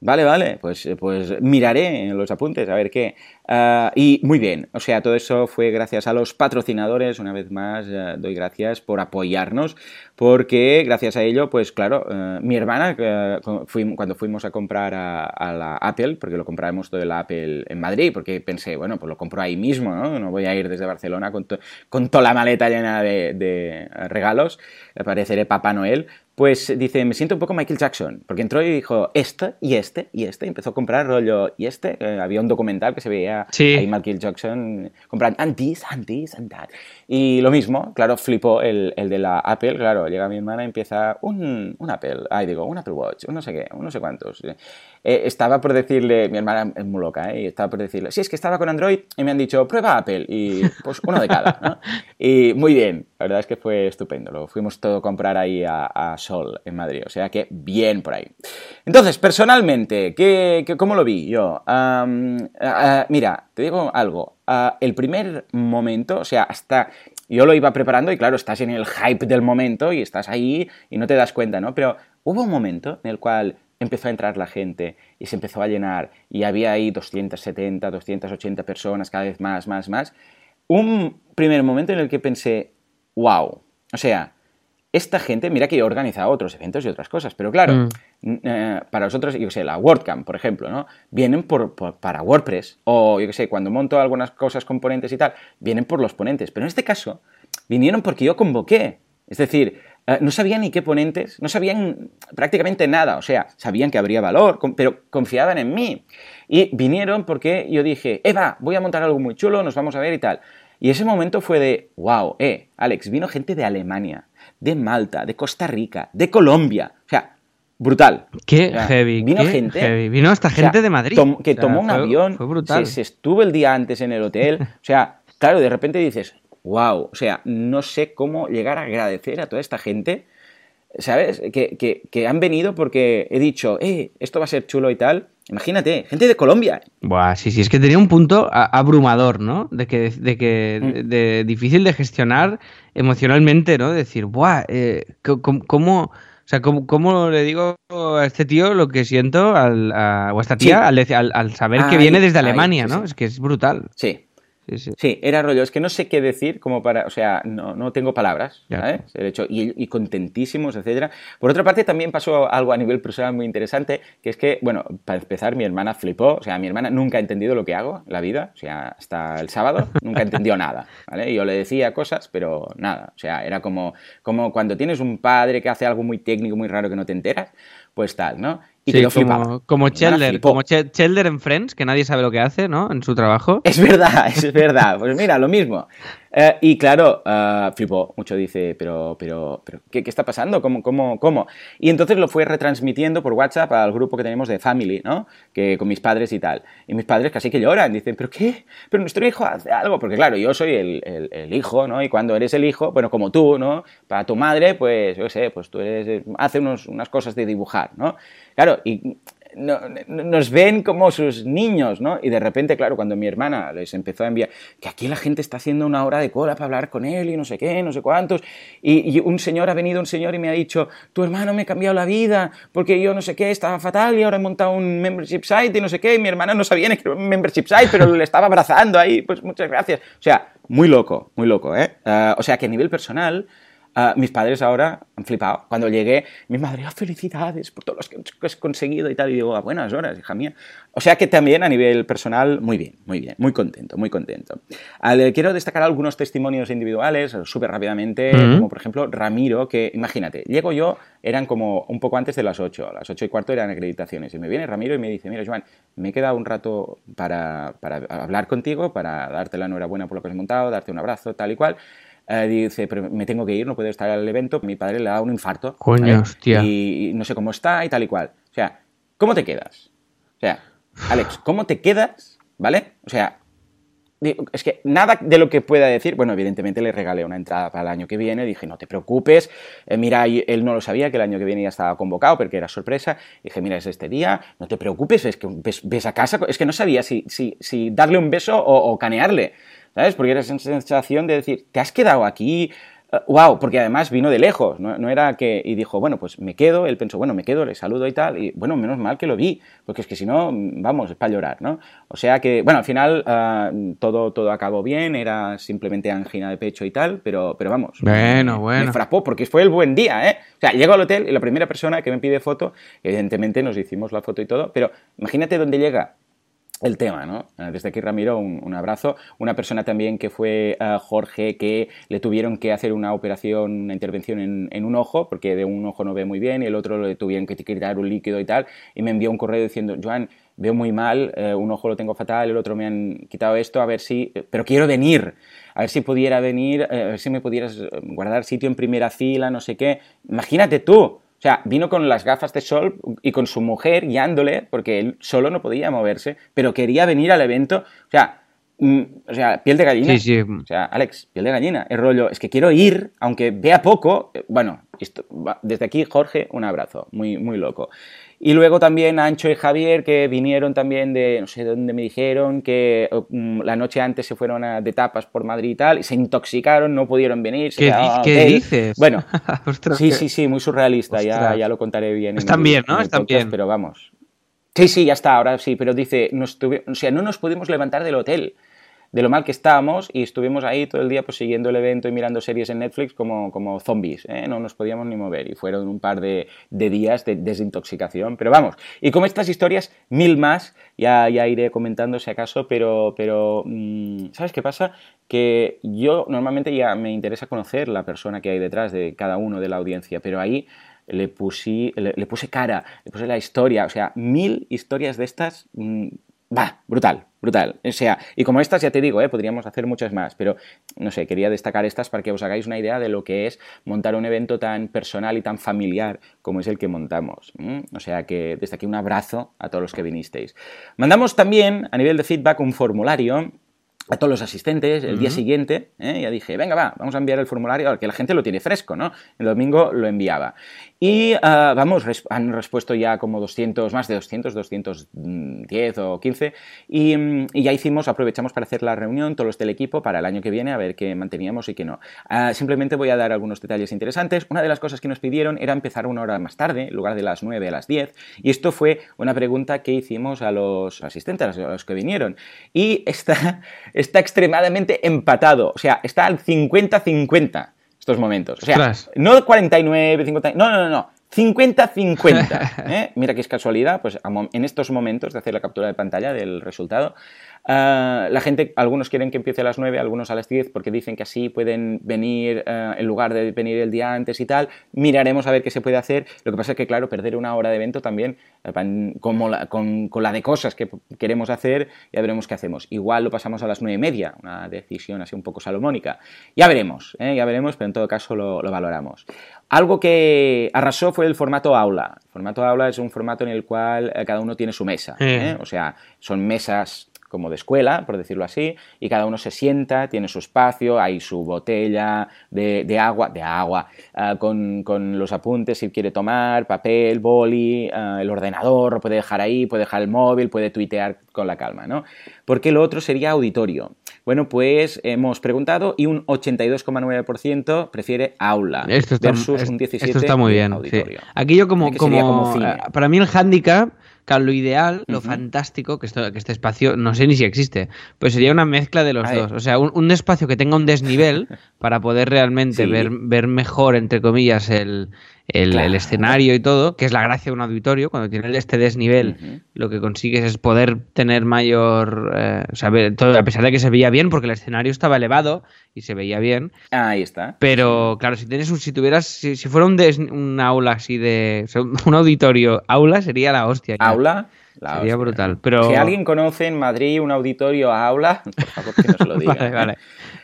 Vale, vale, pues, eh, pues miraré los apuntes a ver qué. Ah, y muy bien, o sea, todo eso fue gracias a los patrocinadores, una vez más, doy gracias por apoyarnos, porque gracias a ello, pues claro, eh, mi hermana, eh, cuando fuimos a comprar a, la Apple, porque lo compramos todo el Apple en Madrid, porque pensé, bueno, pues lo compro ahí mismo, ¿no? Voy a ir desde Barcelona con toda la maleta llena de, de regalos, pareceré Papá Noel, pues dice, me siento un poco Michael Jackson, porque entró y dijo, este y este y este, y empezó a comprar rollo y este, eh, había un documental que se veía Sí. ahí Michael Jackson comprando and this, and this, and that. Y lo mismo, claro, flipó el, el de la Apple, claro, llega mi hermana y empieza un, un Apple, ay digo, un Apple Watch, un no sé qué, un no sé cuántos. Eh, estaba por decirle, mi hermana es muy loca, ¿eh? y estaba por decirle, sí, es que estaba con Android y me han dicho, prueba Apple, y pues uno de cada, ¿no? [laughs] Y muy bien, la verdad es que fue estupendo, lo fuimos todo a comprar ahí a, a Sol, en Madrid, o sea que bien por ahí. Entonces, personalmente, ¿qué, qué- cómo lo vi yo? Mira, te digo algo, el primer momento, o sea, hasta... Yo lo iba preparando y claro, estás en el hype del momento y estás ahí y no te das cuenta, ¿no? Pero hubo un momento en el cual empezó a entrar la gente y se empezó a llenar y había ahí 270, 280 personas, cada vez más, más, más. Un primer momento en el que pensé, wow, o sea, esta gente, mira que yo he organizado otros eventos y otras cosas, pero claro, Mm. eh, para nosotros, yo sé, la WordCamp, por ejemplo, ¿no? Vienen por, por- para WordPress, o yo qué sé, cuando monto algunas cosas con ponentes y tal, vienen por los ponentes, pero en este caso, vinieron porque yo convoqué, es decir, no sabían ni qué ponentes, no sabían prácticamente nada, o sea, sabían que habría valor, pero confiaban en mí. Y vinieron porque yo dije, Eva, voy a montar algo muy chulo, nos vamos a ver y tal. Y ese momento fue de, wow, eh, Alex, vino gente de Alemania, de Malta, de Costa Rica, de Colombia, o sea, brutal. Qué O sea, heavy. Vino qué gente. heavy. Vino hasta o sea, gente de Madrid. tom- que O sea, tomó un fue- avión, Fue brutal. Se, se estuvo el día antes en el hotel. [laughs] O sea, claro, de repente dices, wow, o sea, no sé cómo llegar a agradecer a toda esta gente, ¿sabes? Que, que- que han venido porque he dicho, eh, esto va a ser chulo y tal. Imagínate, gente de Colombia. Buah, sí, sí, es que tenía un punto abrumador, ¿no? De que, de que Mm. de, de difícil de gestionar emocionalmente, ¿no? Decir, buah, eh, com- ¿cómo, o sea, cómo, cómo le digo a este tío lo que siento al, a- o a esta tía Sí. al, al- al saber que viene desde ahí, Alemania, sí, ¿no? sí. Es que es brutal. Sí, Sí, sí. Sí, era rollo. Es que no sé qué decir como para... O sea, no, no tengo palabras. ¿sabes? El hecho, y, y contentísimos, etcétera. Por otra parte, también pasó algo a nivel personal muy interesante, que es que, bueno, para empezar, mi hermana flipó. O sea, mi hermana nunca ha entendido lo que hago en la vida. O sea, hasta el sábado nunca entendió [laughs] nada, ¿vale? Yo le decía cosas, pero nada. O sea, era como, como cuando tienes un padre que hace algo muy técnico, muy raro que no te enteras, pues tal, ¿no? Y Sí, como, como flipó. como en Friends, que nadie sabe lo que hace, ¿no? En su trabajo. Es verdad, [laughs] es verdad. Pues mira, lo mismo. Eh, y claro, eh, flipó mucho, dice, pero, pero, pero ¿qué, qué está pasando? ¿Cómo, cómo, cómo? Y entonces lo fue retransmitiendo por WhatsApp al grupo que tenemos de Family, ¿no? Que con mis padres y tal. Y mis padres casi que lloran, dicen, ¿pero qué? Pero nuestro hijo hace algo. Porque claro, yo soy el, el- el hijo, ¿no? Y cuando eres el hijo, bueno, como tú, ¿no? Para tu madre, pues, yo sé, pues tú eres, hace unos, unas cosas de dibujar, ¿no? Claro, y no- no- nos ven como sus niños, ¿no? Y de repente, claro, cuando mi hermana les empezó a enviar que aquí la gente está haciendo una hora de cola para hablar con él y no sé qué, no sé cuántos, y, y un señor ha venido, un señor y me ha dicho, tu hermano me ha cambiado la vida porque yo no sé qué, estaba fatal y ahora he montado un membership site y no sé qué, y mi hermana no sabía ni que era un membership site, pero le estaba abrazando ahí, pues muchas gracias. O sea, muy loco, muy loco, ¿eh? Ah, o sea que a nivel personal... Ah, mis padres ahora han flipado. Cuando llegué, mi madre, "Ah, felicidades por todo lo que has conseguido y tal. Y digo, a buenas horas, hija mía. O sea que también a nivel personal, muy bien, muy bien, muy contento, muy contento. Al- quiero destacar algunos testimonios individuales, súper rápidamente, como por ejemplo Ramiro, que imagínate, llego yo, eran como un poco antes de las 8, a las 8 y cuarto eran acreditaciones. Y me viene Ramiro y me dice, mira, Joan, me he quedado un rato para, para hablar contigo, para darte la enhorabuena por lo que has montado, darte un abrazo, tal y cual. Eh, dice, pero me tengo que ir, no puedo estar al evento. Mi padre le ha dado un infarto. Coño, hostia. Y, y no sé cómo está y tal y cual. O sea, ¿cómo te quedas? O sea, Alex, [sighs] ¿cómo te quedas? ¿Vale? O sea, es que nada de lo que pueda decir, bueno, evidentemente le regalé una entrada para el año que viene, dije, no te preocupes, eh, mira, él no lo sabía, que el año que viene ya estaba convocado, porque era sorpresa, dije, mira, es este día, no te preocupes, es que ves, ves a casa, es que no sabía si, si, si darle un beso o, o canearle, ¿sabes? Porque era esa sensación de decir, ¿te has quedado aquí? wow, porque además vino de lejos, ¿no? no era que... Y dijo, bueno, pues me quedo, él pensó, bueno, me quedo, le saludo y tal, y bueno, menos mal que lo vi, porque es que si no, vamos, es para llorar, ¿no? O sea que, bueno, al final ah, todo, todo acabó bien, era simplemente angina de pecho y tal, pero, pero vamos, Bueno, me, bueno. me frapó, porque fue el buen día, ¿eh? O sea, llego al hotel y la primera persona que me pide foto, evidentemente nos hicimos la foto y todo, pero imagínate dónde llega el tema, ¿no? Eh, Desde aquí, Ramiro, un, abrazo. Una persona también que fue eh, Jorge, que le tuvieron que hacer una operación, una intervención en, un ojo, porque de un ojo no ve muy bien, y el otro le tuvieron que quitar un líquido y tal, y me envió un correo diciendo, Joan, veo muy mal, eh, un ojo lo tengo fatal, el otro me han quitado esto, a ver si... Pero quiero venir, a ver si pudiera venir, eh, a ver si me pudieras guardar sitio en primera fila, no sé qué. Imagínate tú, o sea, vino con las gafas de sol y con su mujer guiándole, porque él solo no podía moverse, pero quería venir al evento. O sea, o sea piel de gallina. Sí, sí. O sea, Alex, piel de gallina. El rollo es que quiero ir, aunque vea poco. eh, Bueno, esto, desde aquí, Jorge, un abrazo. Muy, muy loco. Y luego también Ancho y Javier, que vinieron también de, no sé de dónde me dijeron, que um, la noche antes se fueron a, de tapas por Madrid y tal, y se intoxicaron, no pudieron venir. Se ¿Qué, ¿qué dices? Bueno, [laughs] Ostras, sí, sí, sí, muy surrealista, ya, ya lo contaré bien. en Están el- bien, ¿no? en Están podcast, bien. Pero vamos. Sí, sí, ya está, ahora sí, pero dice, nos tuvi- o sea, no nos pudimos levantar del hotel. De lo mal que estábamos y estuvimos ahí todo el día pues siguiendo el evento y mirando series en Netflix como, como zombies, ¿eh? no nos podíamos ni mover y fueron un par de, de, días de desintoxicación, pero vamos, y como estas historias, mil más, ya, ya iré comentando si acaso, pero, pero mm, ¿sabes qué pasa? Que yo normalmente ya me interesa conocer la persona que hay detrás de cada uno de la audiencia, pero ahí le, puse, le, puse cara, le puse la historia, o sea, mil historias de estas... Mm, Va, brutal, brutal. O sea, y como estas ya te digo, ¿eh? podríamos hacer muchas más, pero no sé, quería destacar estas para que os hagáis una idea de lo que es montar un evento tan personal y tan familiar como es el que montamos. O sea que desde aquí un abrazo a todos los que vinisteis. Mandamos también a nivel de feedback un formulario a todos los asistentes el día siguiente, ¿eh? ya dije, venga, va, vamos a enviar el formulario, que la gente lo tiene fresco, ¿no? El domingo lo enviaba. Y ah, vamos, han respuesto ya como 200, más de 200, 210 o 15. Mm, y, ya hicimos, aprovechamos para hacer la reunión, todos los del equipo, para el año que viene, a ver qué manteníamos y qué no. Ah, simplemente voy a dar algunos detalles interesantes. Una de las cosas que nos pidieron era empezar una hora más tarde, en lugar de las 9 a las 10. Y esto fue una pregunta que hicimos a los asistentes, a los que vinieron. Y está, está extremadamente empatado. O sea, está al 50-50 estos momentos. O sea, no 49, 50, no, no, no, no. 50-50. [laughs] ¿eh? Mira qué es casualidad, pues en estos momentos de hacer la captura de pantalla del resultado, Ah, la gente, algunos quieren que empiece a las 9, algunos a las 10, porque dicen que así pueden venir uh, en lugar de venir el día antes y tal. Miraremos a ver qué se puede hacer. Lo que pasa es que, claro, perder una hora de evento también, eh, como con, con, la de cosas que queremos hacer, ya veremos qué hacemos. Igual lo pasamos a las 9 y media, una decisión así un poco salomónica. Ya veremos, ¿eh? ya veremos, pero en todo caso lo, lo valoramos. Algo que arrasó fue el formato aula. El formato aula es un formato en el cual cada uno tiene su mesa. ¿eh? O sea, son mesas como de escuela, por decirlo así, y cada uno se sienta, tiene su espacio, hay su botella de, agua, de agua, ah, con, los apuntes si quiere tomar, papel, boli, ah, el ordenador, lo puede dejar ahí, puede dejar el móvil, puede tuitear con la calma, ¿no? Porque lo otro sería auditorio. Bueno, pues hemos preguntado y un 82,9% prefiere aula esto está, versus un 17% esto está muy bien, auditorio. Aquí yo como, como, eh, para mí el hándicap Claro, lo ideal, lo fantástico, que, esto, que este espacio, no sé ni si existe, pues sería una mezcla de los dos. O sea, un, espacio que tenga un desnivel [laughs] para poder realmente ver, ver mejor, entre comillas, el, el, escenario y todo, que es la gracia de un auditorio, cuando tiene este desnivel, lo que consigues es poder tener mayor, eh, todo, a pesar de que se veía bien, porque el escenario estaba elevado y se veía bien. Ahí está. Pero claro, si tienes un, si tuvieras, si, fuera un, un aula así de, un auditorio aula sería la hostia. Aula. Sería brutal. Pero... Si alguien conoce en Madrid un auditorio aula, por favor que nos lo [laughs] diga. vale, vale.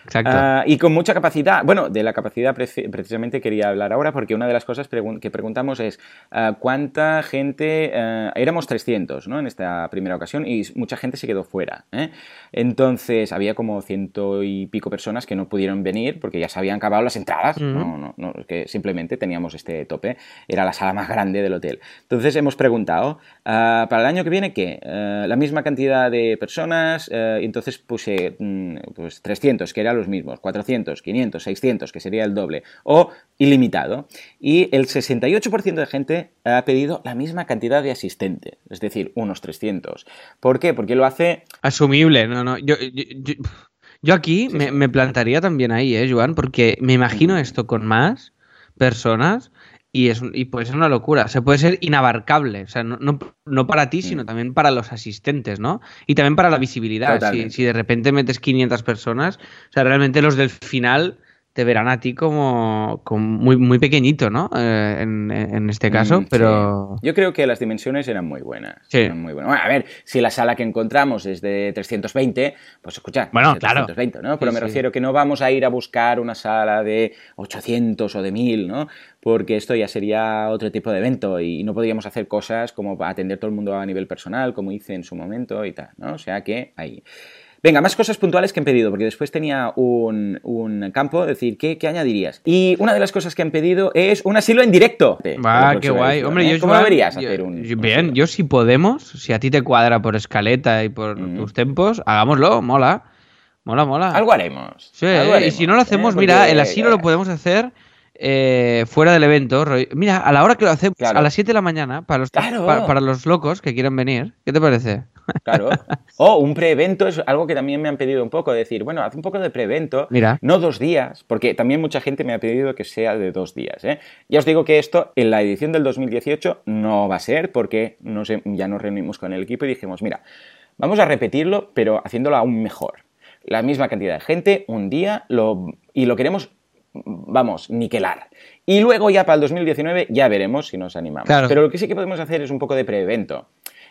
Exacto. Ah, y con mucha capacidad. Bueno, de la capacidad precisamente quería hablar ahora porque una de las cosas que preguntamos es ah, cuánta gente... Ah, éramos 300 ¿no? en esta primera ocasión y mucha gente se quedó fuera. ¿eh? Entonces había como ciento y pico personas que no pudieron venir porque ya se habían acabado las entradas. no, no, no, que simplemente teníamos este tope. Era la sala más grande del hotel. Entonces hemos preguntado, ¿para el año que viene qué? la misma cantidad de personas. entonces puse mm, pues 300, que era los mismos, 400, 500, 600, que sería el doble, o ilimitado. Y el 68% de gente ha pedido la misma cantidad de asistente, es decir, unos 300. ¿Por qué? Porque lo hace... Asumible, no, no. Yo, yo, aquí me, me, plantaría también ahí, ¿eh, Joan? Porque me imagino esto con más personas y, es, y puede ser una locura. se puede ser inabarcable. O sea, no, no, para ti, sino mm. también para los asistentes, ¿no? Y también para la visibilidad. Si, si, de repente metes 500 personas, o sea, realmente los del final te verán a ti como, muy, muy pequeñito, ¿no? Eh, en, este caso, mm, pero... Yo creo que las dimensiones eran muy buenas. Sí. muy buenas. a ver, si la sala que encontramos es de 320, pues escucha, bueno, claro. 320, ¿no? Pero me refiero que no vamos a ir a buscar una sala de 800 o de 1000, ¿no? Porque esto ya sería otro tipo de evento y no podríamos hacer cosas como atender todo el mundo a nivel personal, como hice en su momento y tal, ¿no? O sea que ahí... Venga, más cosas puntuales que han pedido, porque después tenía un, un campo, es decir, ¿qué, ¿qué, añadirías? Y una de las cosas que han pedido es un asilo en directo. Va, qué guay. Hombre, ¿eh? yo, ¿Cómo deberías hacer un, Bien, yo si podemos, si a ti te cuadra por escaleta y por tus tempos, hagámoslo, mola. Mola, mola. Algo haremos. Sí, y si no lo hacemos, ¿eh? mira, el asilo lo podemos hacer eh, fuera del evento. Mira, a la hora que lo hacemos, Claro. a las 7 de la mañana, para los, Claro. para los locos que quieran venir. ¿Qué te parece? Claro. [laughs] O un preevento es algo que también me han pedido un poco, decir, bueno, haz un poco de preevento, Mira. no dos días, porque también mucha gente me ha pedido que sea de dos días. ¿eh? Ya os digo que esto en la edición del 2018 no va a ser, porque nos ya nos reunimos con el equipo y dijimos, mira, vamos a repetirlo, pero haciéndolo aún mejor. La misma cantidad de gente, un día, lo, y lo queremos, vamos, niquelar. Y luego ya para el 2019 ya veremos si nos animamos. Claro. Pero lo que sí que podemos hacer es un poco de preevento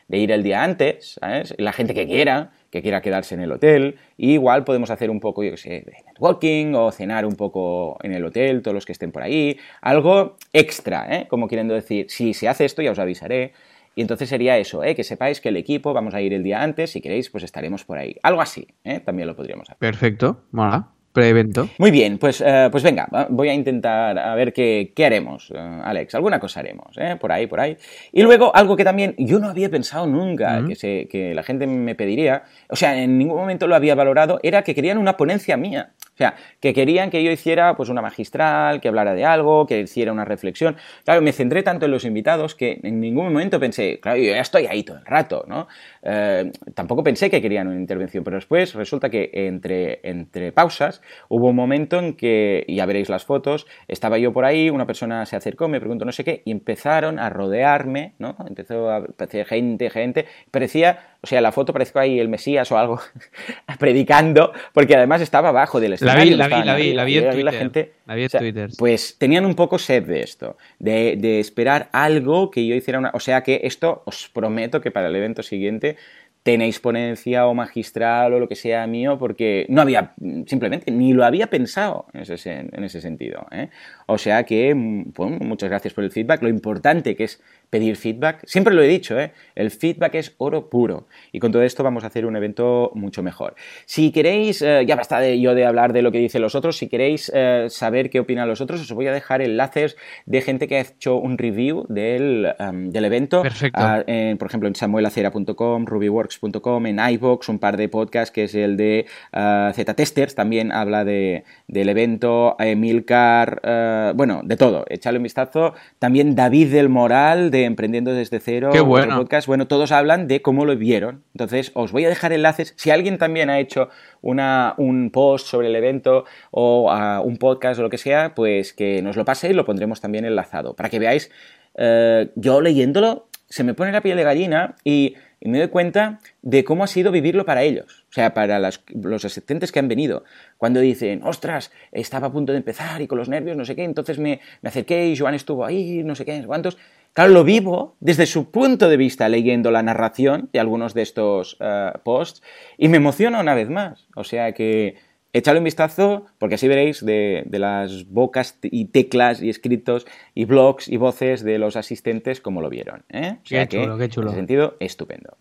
de ir el día antes, ¿sabes? La gente que quiera, que quiera quedarse en el hotel, y igual podemos hacer un poco, yo qué sé, de networking o cenar un poco en el hotel, todos los que estén por ahí, algo extra, ¿eh? Como queriendo decir, si se hace esto ya os avisaré. Y entonces sería eso, ¿eh? que sepáis que el equipo vamos a ir el día antes, si queréis, pues estaremos por ahí. Algo así, ¿eh? también lo podríamos hacer. Perfecto, mola. Pre-evento. Muy bien, pues, eh, pues venga, voy a intentar a ver qué, qué haremos, eh, Alex. Alguna cosa haremos, ¿eh? por ahí, por ahí. Y luego algo que también yo no había pensado nunca, que, se, que la gente me pediría, o sea, en ningún momento lo había valorado, era que querían una ponencia mía. O sea, que querían que yo hiciera pues una magistral, que hablara de algo, que hiciera una reflexión. Claro, me centré tanto en los invitados que en ningún momento pensé, claro, yo ya estoy ahí todo el rato, ¿no? Eh, tampoco pensé que querían una intervención, pero después resulta que entre, entre pausas hubo un momento en que, ya veréis las fotos, estaba yo por ahí, una persona se acercó, me preguntó no sé qué, y empezaron a rodearme, ¿no? Empezó a aparecer gente, gente, parecía, o sea, la foto parecía ahí el Mesías o algo, [laughs] predicando, porque además estaba abajo del La vi, la vi, la vi, la vi en ahí la Twitter. gente, La vi en o sea, Twitter. Pues tenían un poco sed de esto, de, de esperar algo que yo hiciera una... O sea que esto os prometo que para el evento siguiente tenéis ponencia o magistral o lo que sea mío, porque no había, simplemente, ni lo había pensado en ese, en ese sentido. ¿eh? O sea que, mm, bueno, muchas gracias por el feedback. Lo importante que es pedir feedback, siempre lo he dicho, ¿eh? el feedback es oro puro. Y con todo esto vamos a hacer un evento mucho mejor. Si queréis, eh, ya basta de yo de hablar de lo que dicen los otros, si queréis eh, saber qué opinan los otros, os voy a dejar enlaces de gente que ha hecho un review del, em, del evento. Perfecto. Ah, en, por ejemplo, en samuelacera.com, rubyworks.com, en iVoox, un par de podcasts que es el de ah, Z-Testers, también habla de, del evento, Emilcar, ah, bueno, de todo, echadle un vistazo. También David del Moral, de Emprendiendo desde cero, Qué bueno. podcast. Bueno, todos hablan de cómo lo vieron. Entonces, os voy a dejar enlaces. Si alguien también ha hecho una, un post sobre el evento o ah, un podcast o lo que sea, pues que nos lo pase y lo pondremos también enlazado. Para que veáis, eh, yo leyéndolo, se me pone la piel de gallina y, y me doy cuenta de cómo ha sido vivirlo para ellos. O sea, para las- los asistentes que han venido. Cuando dicen, ostras, estaba a punto de empezar y con los nervios, no sé qué, entonces me, me acerqué y Joan estuvo ahí, no sé qué, cuántos. Claro, lo vivo desde su punto de vista leyendo la narración de algunos de estos eh, posts y me emociona una vez más. O sea que echadle un vistazo porque así veréis de, de las bocas y teclas y escritos y blogs y voces de los asistentes cómo lo vieron. ¿eh? O sea Qué chulo, qué chulo. En ese sentido, estupendo.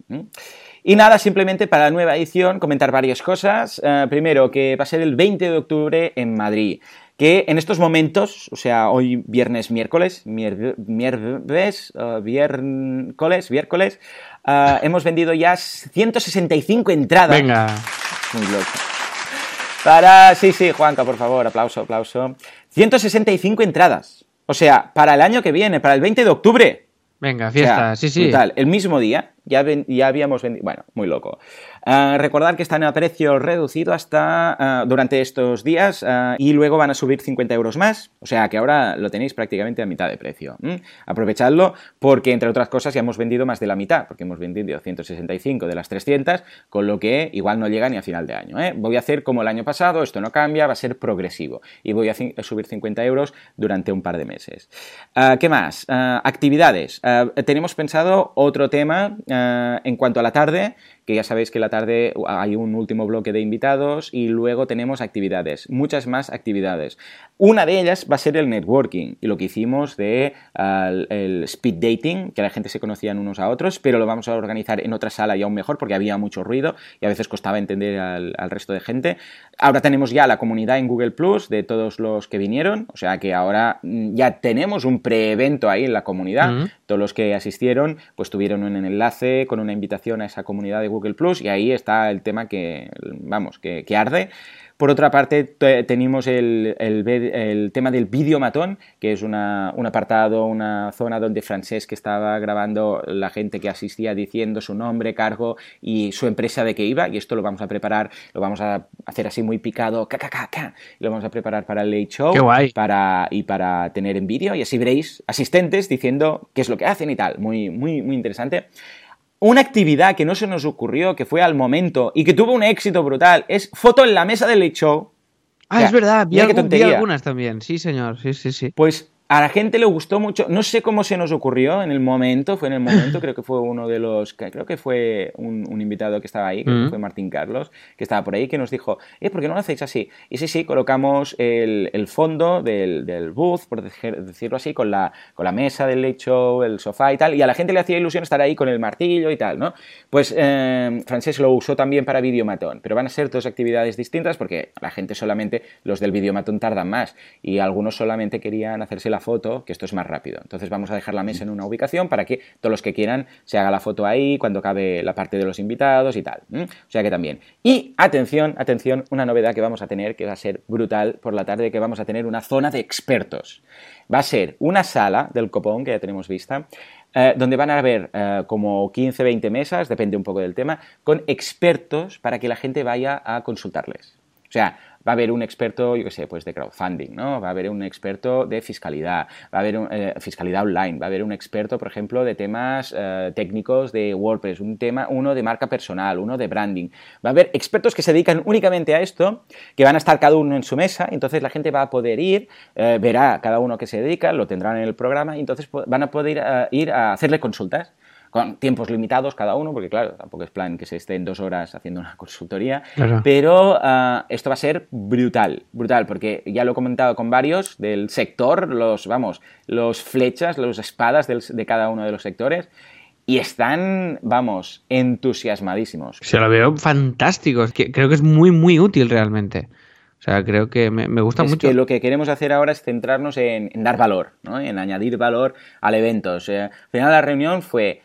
Y nada, simplemente para la nueva edición comentar varias cosas. Eh, primero, que va a ser el 20 de octubre en Madrid. Que en estos momentos, o sea, hoy viernes, miércoles, miércoles, eh, viércoles, miércoles, eh, hemos vendido ya 165 entradas. Venga. Muy loco. Para. Sí, sí, Juanca, por favor, aplauso, aplauso. 165 entradas. O sea, para el año que viene, para el 20 de octubre. Venga, O sea, fiesta. sí, sí. brutal. El mismo día ya, ven- ya habíamos vendido. Bueno, muy loco. Ah, recordad que están a precio reducido hasta ah, durante estos días ah, y luego van a subir 50 euros más. O sea que ahora lo tenéis prácticamente a mitad de precio. ¿m? Aprovechadlo porque, entre otras cosas, ya hemos vendido más de la mitad, porque hemos vendido 165 de las 300, con lo que igual no llega ni a final de año. ¿eh? Voy a hacer como el año pasado, esto no cambia, va a ser progresivo y voy a subir 50 euros durante un par de meses. ¿Qué más? Actividades. Tenemos pensado otro tema en cuanto a la tarde, que ya sabéis que la tarde hay un último bloque de invitados y luego tenemos actividades, muchas más actividades. Una de ellas va a ser el networking y lo que hicimos de el speed dating, que la gente se conocían unos a otros, pero lo vamos a organizar en otra sala y aún mejor porque había mucho ruido y a veces costaba entender al, resto de gente. Ahora tenemos ya la comunidad en Google Plus de todos los que vinieron, o sea que ahora mm, ya tenemos un pre-evento ahí en la comunidad. Los que asistieron pues tuvieron un enlace con una invitación a esa comunidad de Google Plus y ahí está el tema que, vamos, que arde. Por otra parte, tenemos el, el, tema del videomatón, que es una, un apartado, una zona donde Francesc estaba grabando la gente que asistía diciendo su nombre, cargo y su empresa de que iba. Y esto lo vamos a preparar, lo vamos a hacer así muy picado, y lo vamos a preparar para el late show Para, y para tener en vídeo. Y así veréis asistentes diciendo qué es lo que hacen y tal. Muy, muy, muy interesante. Una actividad que no se nos ocurrió, que fue al momento y que tuvo un éxito brutal, es foto en la mesa del Show. Ah, es verdad, vi, algunas también, sí señor, sí, sí, sí. Pues a la gente le gustó mucho, no sé cómo se nos ocurrió en el momento, fue en el momento, [laughs] creo que fue uno de los, creo que fue un, invitado que estaba ahí, que fue Martín Carlos, que estaba por ahí, que nos dijo, eh, ¿por qué no lo hacéis así? Y sí, sí, colocamos el, el fondo del, del, booth, por decirlo así, con la, con la mesa del lecho, el sofá y tal, y a la gente le hacía ilusión estar ahí con el martillo y tal, ¿no? Pues eh, Francés lo usó también para videomatón, pero van a ser dos actividades distintas porque la gente solamente, los del videomatón tardan más, y algunos solamente querían hacerse la foto, que esto es más rápido. Entonces vamos a dejar la mesa en una ubicación para que todos los que quieran se haga la foto ahí cuando cabe la parte de los invitados y tal. O sea que también. Y atención, atención, una novedad que vamos a tener que va a ser brutal por la tarde, que vamos a tener una zona de expertos. Va a ser una sala del copón que ya tenemos vista. Eh, donde van a haber eh, como 15, 20 mesas, depende un poco del tema, con expertos para que la gente vaya a consultarles. O sea, va a haber un experto, yo qué sé, pues de crowdfunding, ¿no? Va a haber un experto de fiscalidad, va a haber un, eh, fiscalidad online, va a haber un experto, por ejemplo, de temas eh, técnicos de WordPress, un tema, uno de marca personal, uno de branding. Va a haber expertos que se dedican únicamente a esto, que van a estar cada uno en su mesa, entonces la gente va a poder ir, eh, verá cada uno que se dedica, lo tendrán en el programa, y entonces van a poder ir a hacerle consultas con tiempos limitados cada uno, porque claro, tampoco es plan que se estén dos horas haciendo una [laughs] consultoría, pero ah, esto va a ser brutal, brutal, porque ya lo he comentado con varios del sector, los, vamos, los flechas, los espadas de cada uno de los sectores, y están, vamos, entusiasmadísimos. Se lo veo fantástico, creo que es muy, muy útil realmente. O sea, creo que me, gusta mucho. Que lo que queremos hacer ahora es centrarnos en, dar valor, ¿no? en añadir valor al evento. O sea, al final de la reunión fue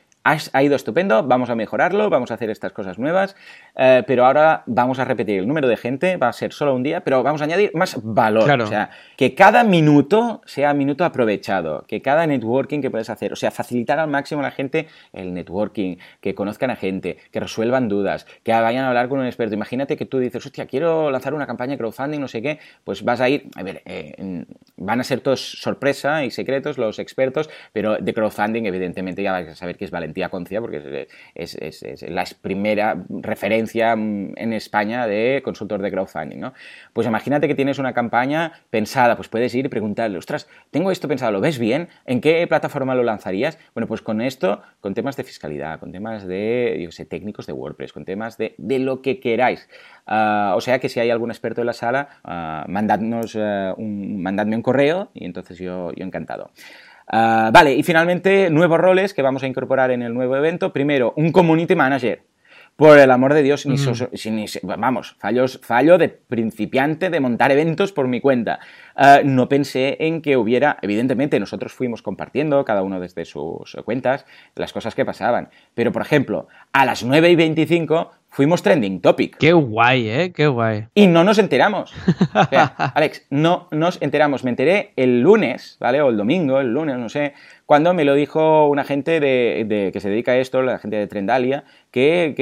ha ido estupendo, vamos a mejorarlo, vamos a hacer estas cosas nuevas, eh, pero ahora vamos a repetir el número de gente, va a ser solo un día, pero vamos a añadir más valor. O sea, que cada minuto sea minuto aprovechado, que cada networking que puedes hacer, o sea, facilitar al máximo a la gente el networking, que conozcan a gente, que resuelvan dudas, que vayan a hablar con un experto. Imagínate que tú dices, hostia, quiero lanzar una campaña de crowdfunding, no sé qué, pues vas a ir, a ver, eh, van a ser todos sorpresa y secretos los expertos, pero de crowdfunding evidentemente ya vas a saber que es valentía Concia, porque es, la primera referencia mm, en España de consultor de crowdfunding. Pues imagínate que tienes una campaña pensada, pues puedes ir y preguntarle, ostras, tengo esto pensado, ¿lo ves bien? ¿En qué plataforma lo lanzarías? Bueno, pues con esto, con temas de fiscalidad, con temas de, yo sé, técnicos de WordPress, con temas de, lo que queráis. Ah, o sea que si hay algún experto en la sala, uh, mandadnos, eh, un, mandadme un correo y entonces yo, yo encantado. Ah, vale, y finalmente, nuevos roles que vamos a incorporar en el nuevo evento. Primero, un community manager. Por el amor de Dios, ni, vamos, fallos, fallo de principiante de montar eventos por mi cuenta. Ah, no pensé en que hubiera, evidentemente, nosotros fuimos compartiendo, cada uno desde sus cuentas, las cosas que pasaban. Pero, por ejemplo, a las 9 y 25 fuimos trending topic. Qué guay, ¿eh? Qué guay. Y no nos enteramos. [laughs] Alex, no nos enteramos. Me enteré el lunes, ¿vale? O el domingo, el lunes, no sé, cuando me lo dijo una gente de, que se dedica a esto, la gente de Trendalia, que,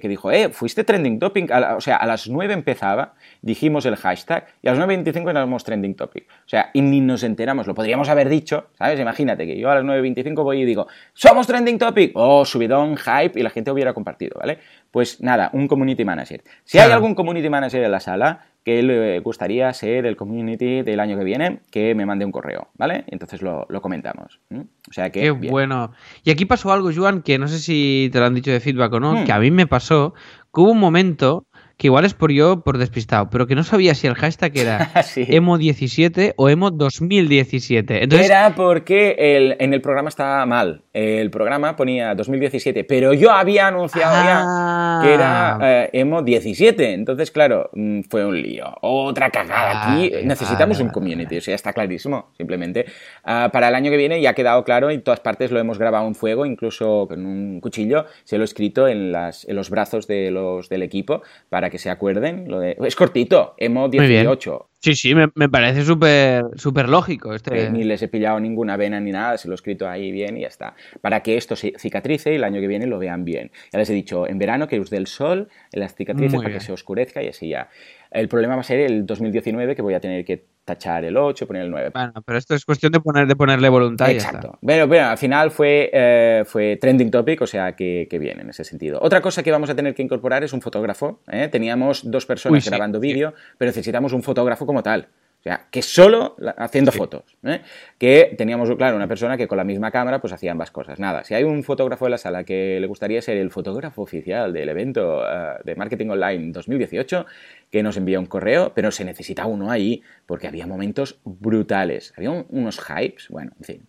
que, dijo, eh, fuiste trending topic. o sea, a las 9 empezaba, dijimos el hashtag, y a las 9.25 éramos trending topic. O sea, y ni nos enteramos. Lo podríamos haber dicho, ¿sabes? Imagínate que yo a las 9.25 voy y digo, somos trending topic. Oh, subidón, hype, y la gente hubiera compartido, ¿vale? Pues nada, un community manager. Si hay algún community manager en la sala que le gustaría ser el community del año que viene, que me mande un correo, ¿vale? Entonces lo, comentamos. O sea que. Qué bueno. Y aquí pasó algo, Juan, que no sé si te lo han dicho de feedback o no, hmm. que a mí me pasó que hubo un momento que igual es por yo, por despistado, pero que no sabía si el hashtag era [laughs] Sí. emo17 o emo2017. Entonces, Era porque el- en el programa estaba mal. El programa ponía 2017, pero yo había anunciado Ah. ya que era eh, Emo 17. Entonces, claro, mm, fue un lío. Otra cagada. Aquí Vale, necesitamos vale, un vale, community, o sea, está clarísimo, simplemente. Ah, para el año que viene ya ha quedado claro, en todas partes lo hemos grabado en fuego, incluso con un cuchillo, se lo he escrito en, las, en los brazos de los del equipo para que se acuerden. Lo de... Es cortito, Emo Muy bien. 18. sí, sí, me, me parece súper súper lógico. Este... Eh, Ni les he pillado ninguna vena ni nada, se lo he escrito ahí bien y ya está. Para que esto se cicatrice y el año que viene lo vean bien. Ya les he dicho, en verano que os dé el sol, en las cicatrices Muy para bien. que se oscurezca y así ya. El problema va a ser el 2019 que voy a tener que tachar el 8, poner el 9. Bueno, pero esto es cuestión de, poner, de ponerle voluntad Exacto. Pero, pero al final fue, eh, fue trending topic, o sea que, que bien en ese sentido. Otra cosa que vamos a tener que incorporar es un fotógrafo. ¿eh? Teníamos dos personas Uy, grabando sí. vídeo, pero necesitamos un fotógrafo como tal. O sea, que solo haciendo fotos. ¿eh? Que teníamos, claro, una persona que con la misma cámara pues hacía ambas cosas. Nada, si hay un fotógrafo en la sala que le gustaría ser el fotógrafo oficial del evento eh, de Marketing Online 2018, que nos envía un correo, pero se necesita uno ahí porque había momentos brutales. Había un- unos hypes, bueno, en fin.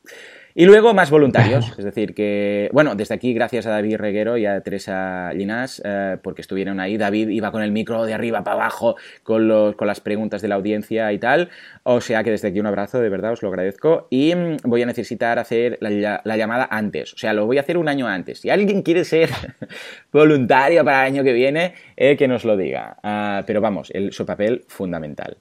Y luego más voluntarios, [laughs] es decir, que, bueno, desde aquí gracias a David Reguero y a Teresa Linas, eh, porque estuvieron ahí. David iba con el micro de arriba para abajo con, los, con las preguntas de la audiencia y tal. O sea que desde aquí un abrazo, de verdad, os lo agradezco. Y mm, voy a necesitar hacer la, lla- la llamada antes, o sea, lo voy a hacer un año antes. Si alguien quiere ser [laughs] voluntario para el año que viene, eh, que nos lo diga. Ah, pero vamos, el, su papel fundamental.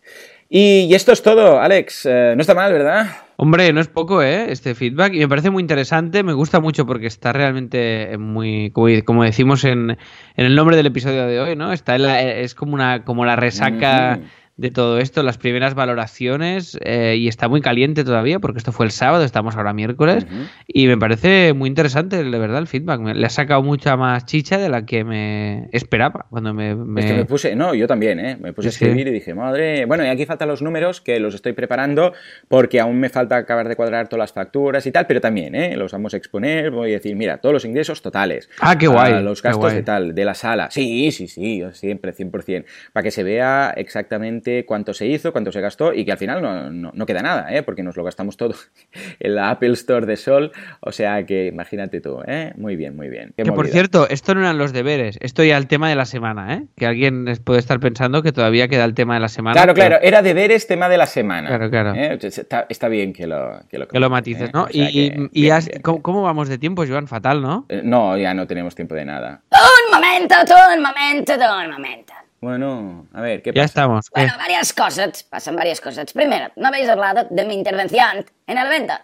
Y, y esto es todo, Alex. Eh, no está mal, ¿verdad? Hombre, no es poco, ¿eh? Este feedback. Y me parece muy interesante, me gusta mucho porque está realmente muy, como, como decimos en, en el nombre del episodio de hoy, ¿no? Está en la- es como una como la resaca. De todo esto, las primeras valoraciones, eh, y está muy caliente todavía porque esto fue el sábado, estamos ahora miércoles, y me parece muy interesante, de verdad, el feedback. Me- le ha sacado mucha más chicha de la que me esperaba cuando me... me- Es que me puse, no, yo también, ¿eh? Me puse a Sí, escribir y dije, madre. Bueno, y aquí faltan los números que los estoy preparando porque aún me falta acabar de cuadrar todas las facturas y tal, pero también, ¿eh? Los vamos a exponer. Voy a decir, mira, todos los ingresos totales. Ah, qué guay, Ah, los qué gastos guay. de tal, de la sala. Sí, sí, sí, siempre, 100%. Para que se vea exactamente cuánto se hizo, cuánto se gastó y que al final no, no, no queda nada, ¿eh? Porque nos lo gastamos todo [laughs] en la Apple Store de Sol. O sea que imagínate tú, ¿eh? Muy bien, muy bien. Qué Que por cierto, esto no eran los deberes, esto ya el tema de la semana, ¿eh? Que alguien puede estar pensando que todavía queda el tema de la semana. Claro, pero claro, era deberes tema de la semana. Claro, claro. ¿eh? Está, está bien que lo Que lo, Que lo comentes, matices, ¿eh? ¿no? O sea y que, y bien, has- bien, ¿cómo, vamos de tiempo, Joan? Fatal, ¿no? Eh, No, ya no tenemos tiempo de nada. Un momento, un momento, un momento. Bueno, a ver, ¿qué Ya pasa? estamos. ¿qué? Bueno, varias cosas, pasan varias cosas. Primero, no habéis hablado de mi intervención en el evento.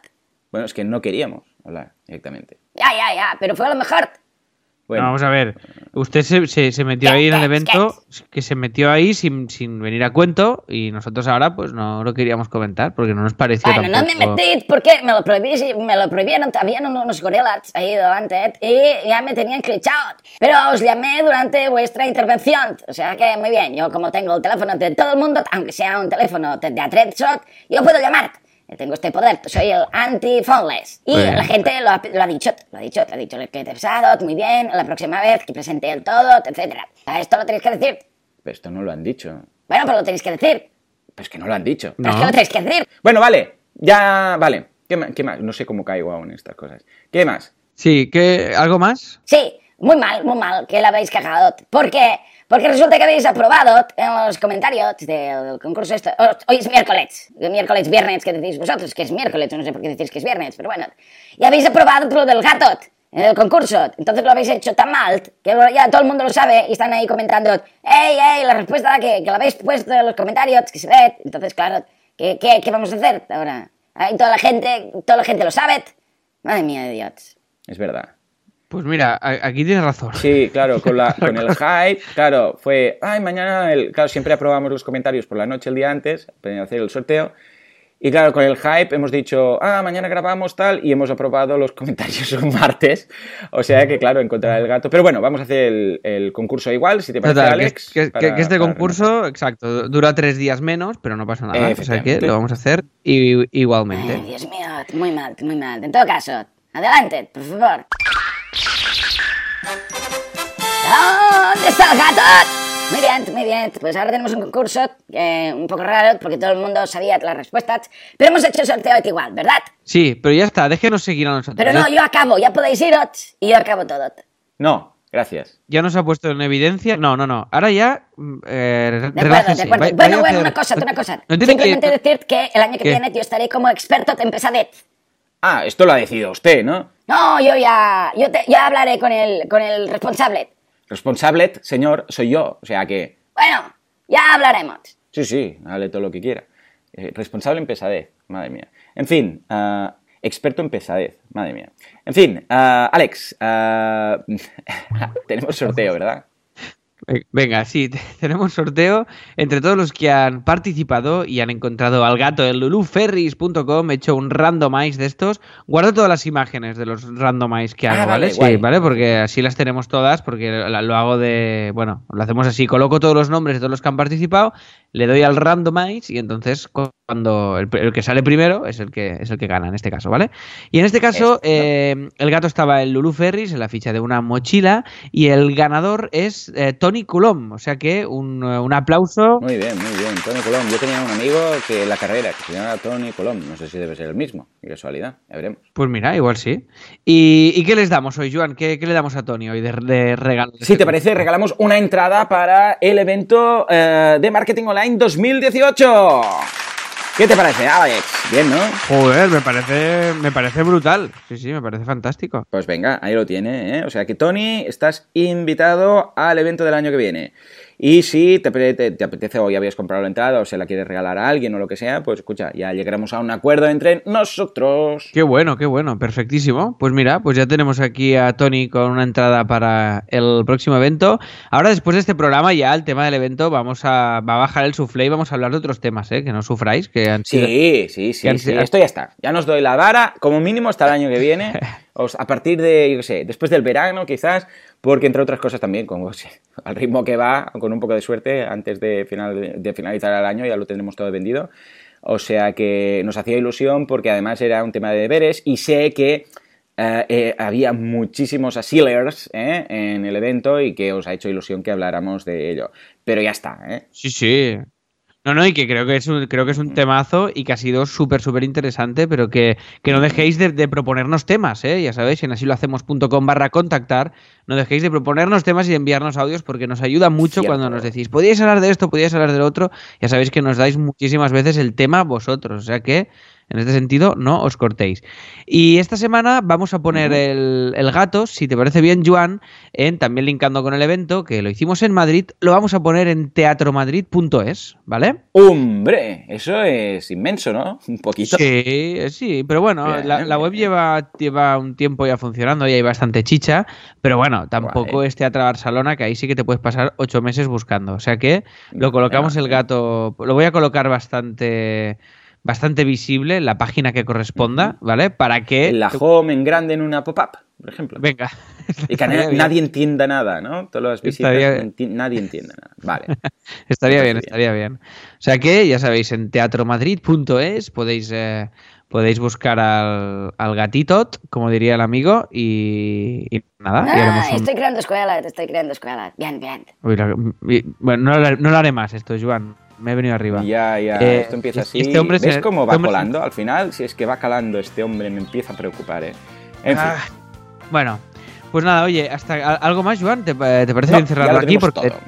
Bueno, es que no queríamos hablar directamente. Ya, ya, ya, pero fue a lo mejor. Bueno, No, vamos a ver. Usted se, se- se metió ¿Qué, ahí en el evento, que se metió ahí sin, sin venir a cuento y nosotros ahora pues no lo queríamos comentar porque no nos pareció Bueno, no me tampoco... metí porque me lo, prohibí, me lo prohibieron, habían unos gorilas ahí delante y ya me tenían clichado. Pero os llamé durante vuestra intervención, o sea que muy bien, yo como tengo el teléfono de todo el mundo, aunque sea un teléfono de, de a shot, yo puedo llamar. Tengo este poder, soy el anti-phoneless. Y la gente lo ha, lo ha dicho, lo ha dicho, lo ha dicho que te he pesado, muy bien, la próxima vez que presente el todo, etcétera. Esto lo tenéis que decir. pero esto no lo han dicho. Bueno, pero lo tenéis que decir. Pero es que no lo han dicho. Pero es No. que lo tenéis que decir. Bueno, vale, ya, vale. ¿Qué más? ¿Qué más? No sé cómo caigo aún en estas cosas. ¿Qué más? Sí, ¿qué, ¿algo más? Sí, muy mal, muy mal que la habéis cagado. ¿Por qué? Porque resulta que habéis aprobado en los comentarios del concurso esto. oh, Hoy es miércoles, miércoles, viernes, que decís vosotros que es miércoles, no sé por qué decís que es viernes, pero bueno. Y habéis aprobado lo del gato en el concurso. Entonces lo habéis hecho tan mal que ya todo el mundo lo sabe y están ahí comentando, ¡Ey, ey! La respuesta que, que la habéis puesto en los comentarios, que se ve. Entonces, claro, ¿qué, qué, qué vamos a hacer ahora? Ahí toda la gente, toda la gente lo sabe. Madre mía de Dios. Es verdad. Pues mira, aquí tienes razón. Sí, claro, con, la, [laughs] con el hype, claro, fue, ay, mañana, el, claro, siempre aprobamos los comentarios por la noche el día antes, para hacer el sorteo, y claro, con el hype hemos dicho, ah, mañana grabamos tal, y hemos aprobado los comentarios [laughs] un martes, o sea que, claro, encontrar el gato, pero bueno, vamos a hacer el, el concurso igual, si te parece, Total, Alex. que- para- que este para concurso, exacto, dura tres días menos, pero no pasa nada. O sea que lo vamos a hacer i- Ay, igualmente. Dios mío, muy mal, muy mal. En todo caso, adelante, por favor. ¿Dónde está el gato? Muy bien, muy bien. Pues ahora tenemos un concurso eh, un poco raro porque todo el mundo sabía las respuestas, pero hemos hecho el sorteo igual, ¿verdad? Sí, pero ya está, déjenos seguir a nosotros. Pero no, yo acabo, ya podéis iros y yo acabo todo. No, gracias. Ya nos ha puesto en evidencia. No, no, no. Ahora ya. mm, Eh, De acuerdo, de acuerdo. Bueno, bueno, hacer- una cosa, una cosa. No tiene que- Simplemente decir que el año que ¿Qué? viene yo estaré como experto en pesadez. Ah, esto lo ha decidido usted, ¿no? No, yo ya, yo te- ya hablaré con el, con el responsable. Responsable, señor, soy yo. O sea que, Bueno, ya hablaremos. sí, sí, hable todo lo que quiera. Eh, responsable en pesadez, madre mía. En fin, ah, experto en pesadez, madre mía. En fin, ah, Alex, ah, [laughs] tenemos sorteo, ¿verdad? Venga, sí, te- [laughs] tenemos sorteo entre todos los que han participado y han encontrado al gato en luluferris.com. He hecho un randomize de estos. Guardo todas las imágenes de los randomize que Ah, hago, vale, ¿vale? Sí. ¿vale? Porque así las tenemos todas, porque lo hago de. Bueno, lo hacemos así. Coloco todos los nombres de todos los que han participado, le doy al randomize y entonces cuando el, el que sale primero es el que es el que gana en este caso, ¿vale? Y en este caso, eh, el gato estaba en Lulu Ferris, en la ficha de una mochila, y el ganador es eh, Tony Coulomb. O sea que un, eh, un aplauso. Muy bien, muy bien. Tony Colom. Yo tenía un amigo que en la carrera que se llamaba Tony Colom. No sé si debe ser el mismo. Qué casualidad. Ya veremos. Pues mira, igual sí. ¿Y, y qué les damos hoy, Joan? ¿Qué, qué le damos a Tony hoy de, de regalo? Si te parece, regalamos una entrada para el evento eh, de Marketing Online 2018. ¿Qué te parece, Alex? Bien, ¿no? Joder, me parece, me parece brutal. Sí, sí, me parece fantástico. Pues venga, ahí lo tiene, ¿eh? O sea que Tony, estás invitado al evento del año que viene. Y si te, apete- te- te apetece o ya habías comprado la entrada o se la quieres regalar a alguien o lo que sea, pues escucha, ya llegaremos a un acuerdo entre nosotros. Qué bueno, qué bueno, perfectísimo. Pues mira, pues ya tenemos aquí a Tony con una entrada para el próximo evento. Ahora, después de este programa, ya el tema del evento, vamos a, va a bajar el suflé y vamos a hablar de otros temas, ¿eh? Que no sufráis, que han sido... Sí, sí, sí, sido- esto ya está. Ya nos doy la vara, como mínimo hasta el año que viene, [laughs] a partir de, yo qué sé, después del verano quizás, porque entre otras cosas también, sí, [laughs] al ritmo que va, con un poco de suerte, antes de, final, de finalizar el año ya lo tendremos todo vendido. O sea que nos hacía ilusión porque además era un tema de deberes y sé que eh, eh, había muchísimos asilers ¿eh? en el evento y que os ha hecho ilusión que habláramos de ello. Pero ya está. Sí, sí. No, no, y que creo que es un, creo que es un temazo y que ha sido súper, súper interesante, pero que, que no dejéis de, de proponernos temas, ¿eh? Ya sabéis, en asilohacemos.com barra contactar, no dejéis de proponernos temas y de enviarnos audios porque nos ayuda mucho Cierto. cuando nos decís, podíais hablar de esto, podíais hablar del otro, ya sabéis que nos dais muchísimas veces el tema vosotros, o sea que en este sentido no os cortéis. Y esta semana vamos a poner el, el gato, si te parece bien, Joan, en también linkando con el evento, que lo hicimos en Madrid, lo vamos a poner en teatromadrid.es, ¿vale? Hombre, eso es inmenso, ¿no? [laughs] Un poquito. Sí, eh, sí, pero bueno, Bien, la, la web bien. lleva, lleva un tiempo ya funcionando y hay bastante chicha, pero bueno, tampoco Guay. es Teatro Barcelona, que ahí sí que te puedes pasar ocho meses buscando. O sea que lo colocamos el gato, lo voy a colocar bastante bastante visible la página que corresponda, ¿vale? Para que... En la home en grande en una pop-up, por ejemplo. Venga. Y que [laughs] nadie entienda nada, ¿no? Todas las visitas, enti- nadie entiende nada. Vale. [laughs] Estaría bien, estaría bien. O sea que, ya sabéis, en teatromadrid.es podéis, eh, podéis buscar al, al gatitot, como diría el amigo, y, y nada. y Ah, un- estoy creando escuela, estoy creando escuela. Bien, bien. Uy, la- y- bueno, no, lo haré- no lo haré más esto, Joan. Me he venido arriba. Ya, ya, Eh, esto empieza así. este hombre ¿Ves cómo este va hombre colando? Al final, si es que va calando este hombre, me empieza a preocupar, ¿eh? En fin. Ah, bueno, pues nada, oye, hasta algo más, Joan, ¿te, te parece No, bien cerrarlo lo aquí? Porque todo.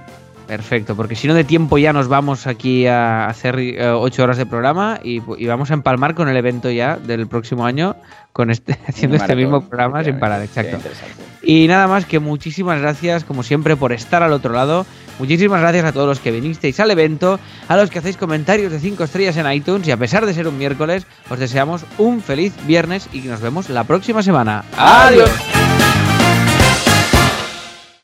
Perfecto, porque si no de tiempo ya nos vamos aquí a hacer eh, ocho horas de programa y, y vamos a empalmar con el evento ya del próximo año con este, [laughs] haciendo este mismo programa sin parar, exacto. Y nada más que muchísimas gracias, como siempre, por estar al otro lado. Muchísimas gracias a todos los que vinisteis al evento, a los que hacéis comentarios de 5 estrellas en iTunes y a pesar de ser un miércoles, os deseamos un feliz viernes y nos vemos la próxima semana. ¡Adiós!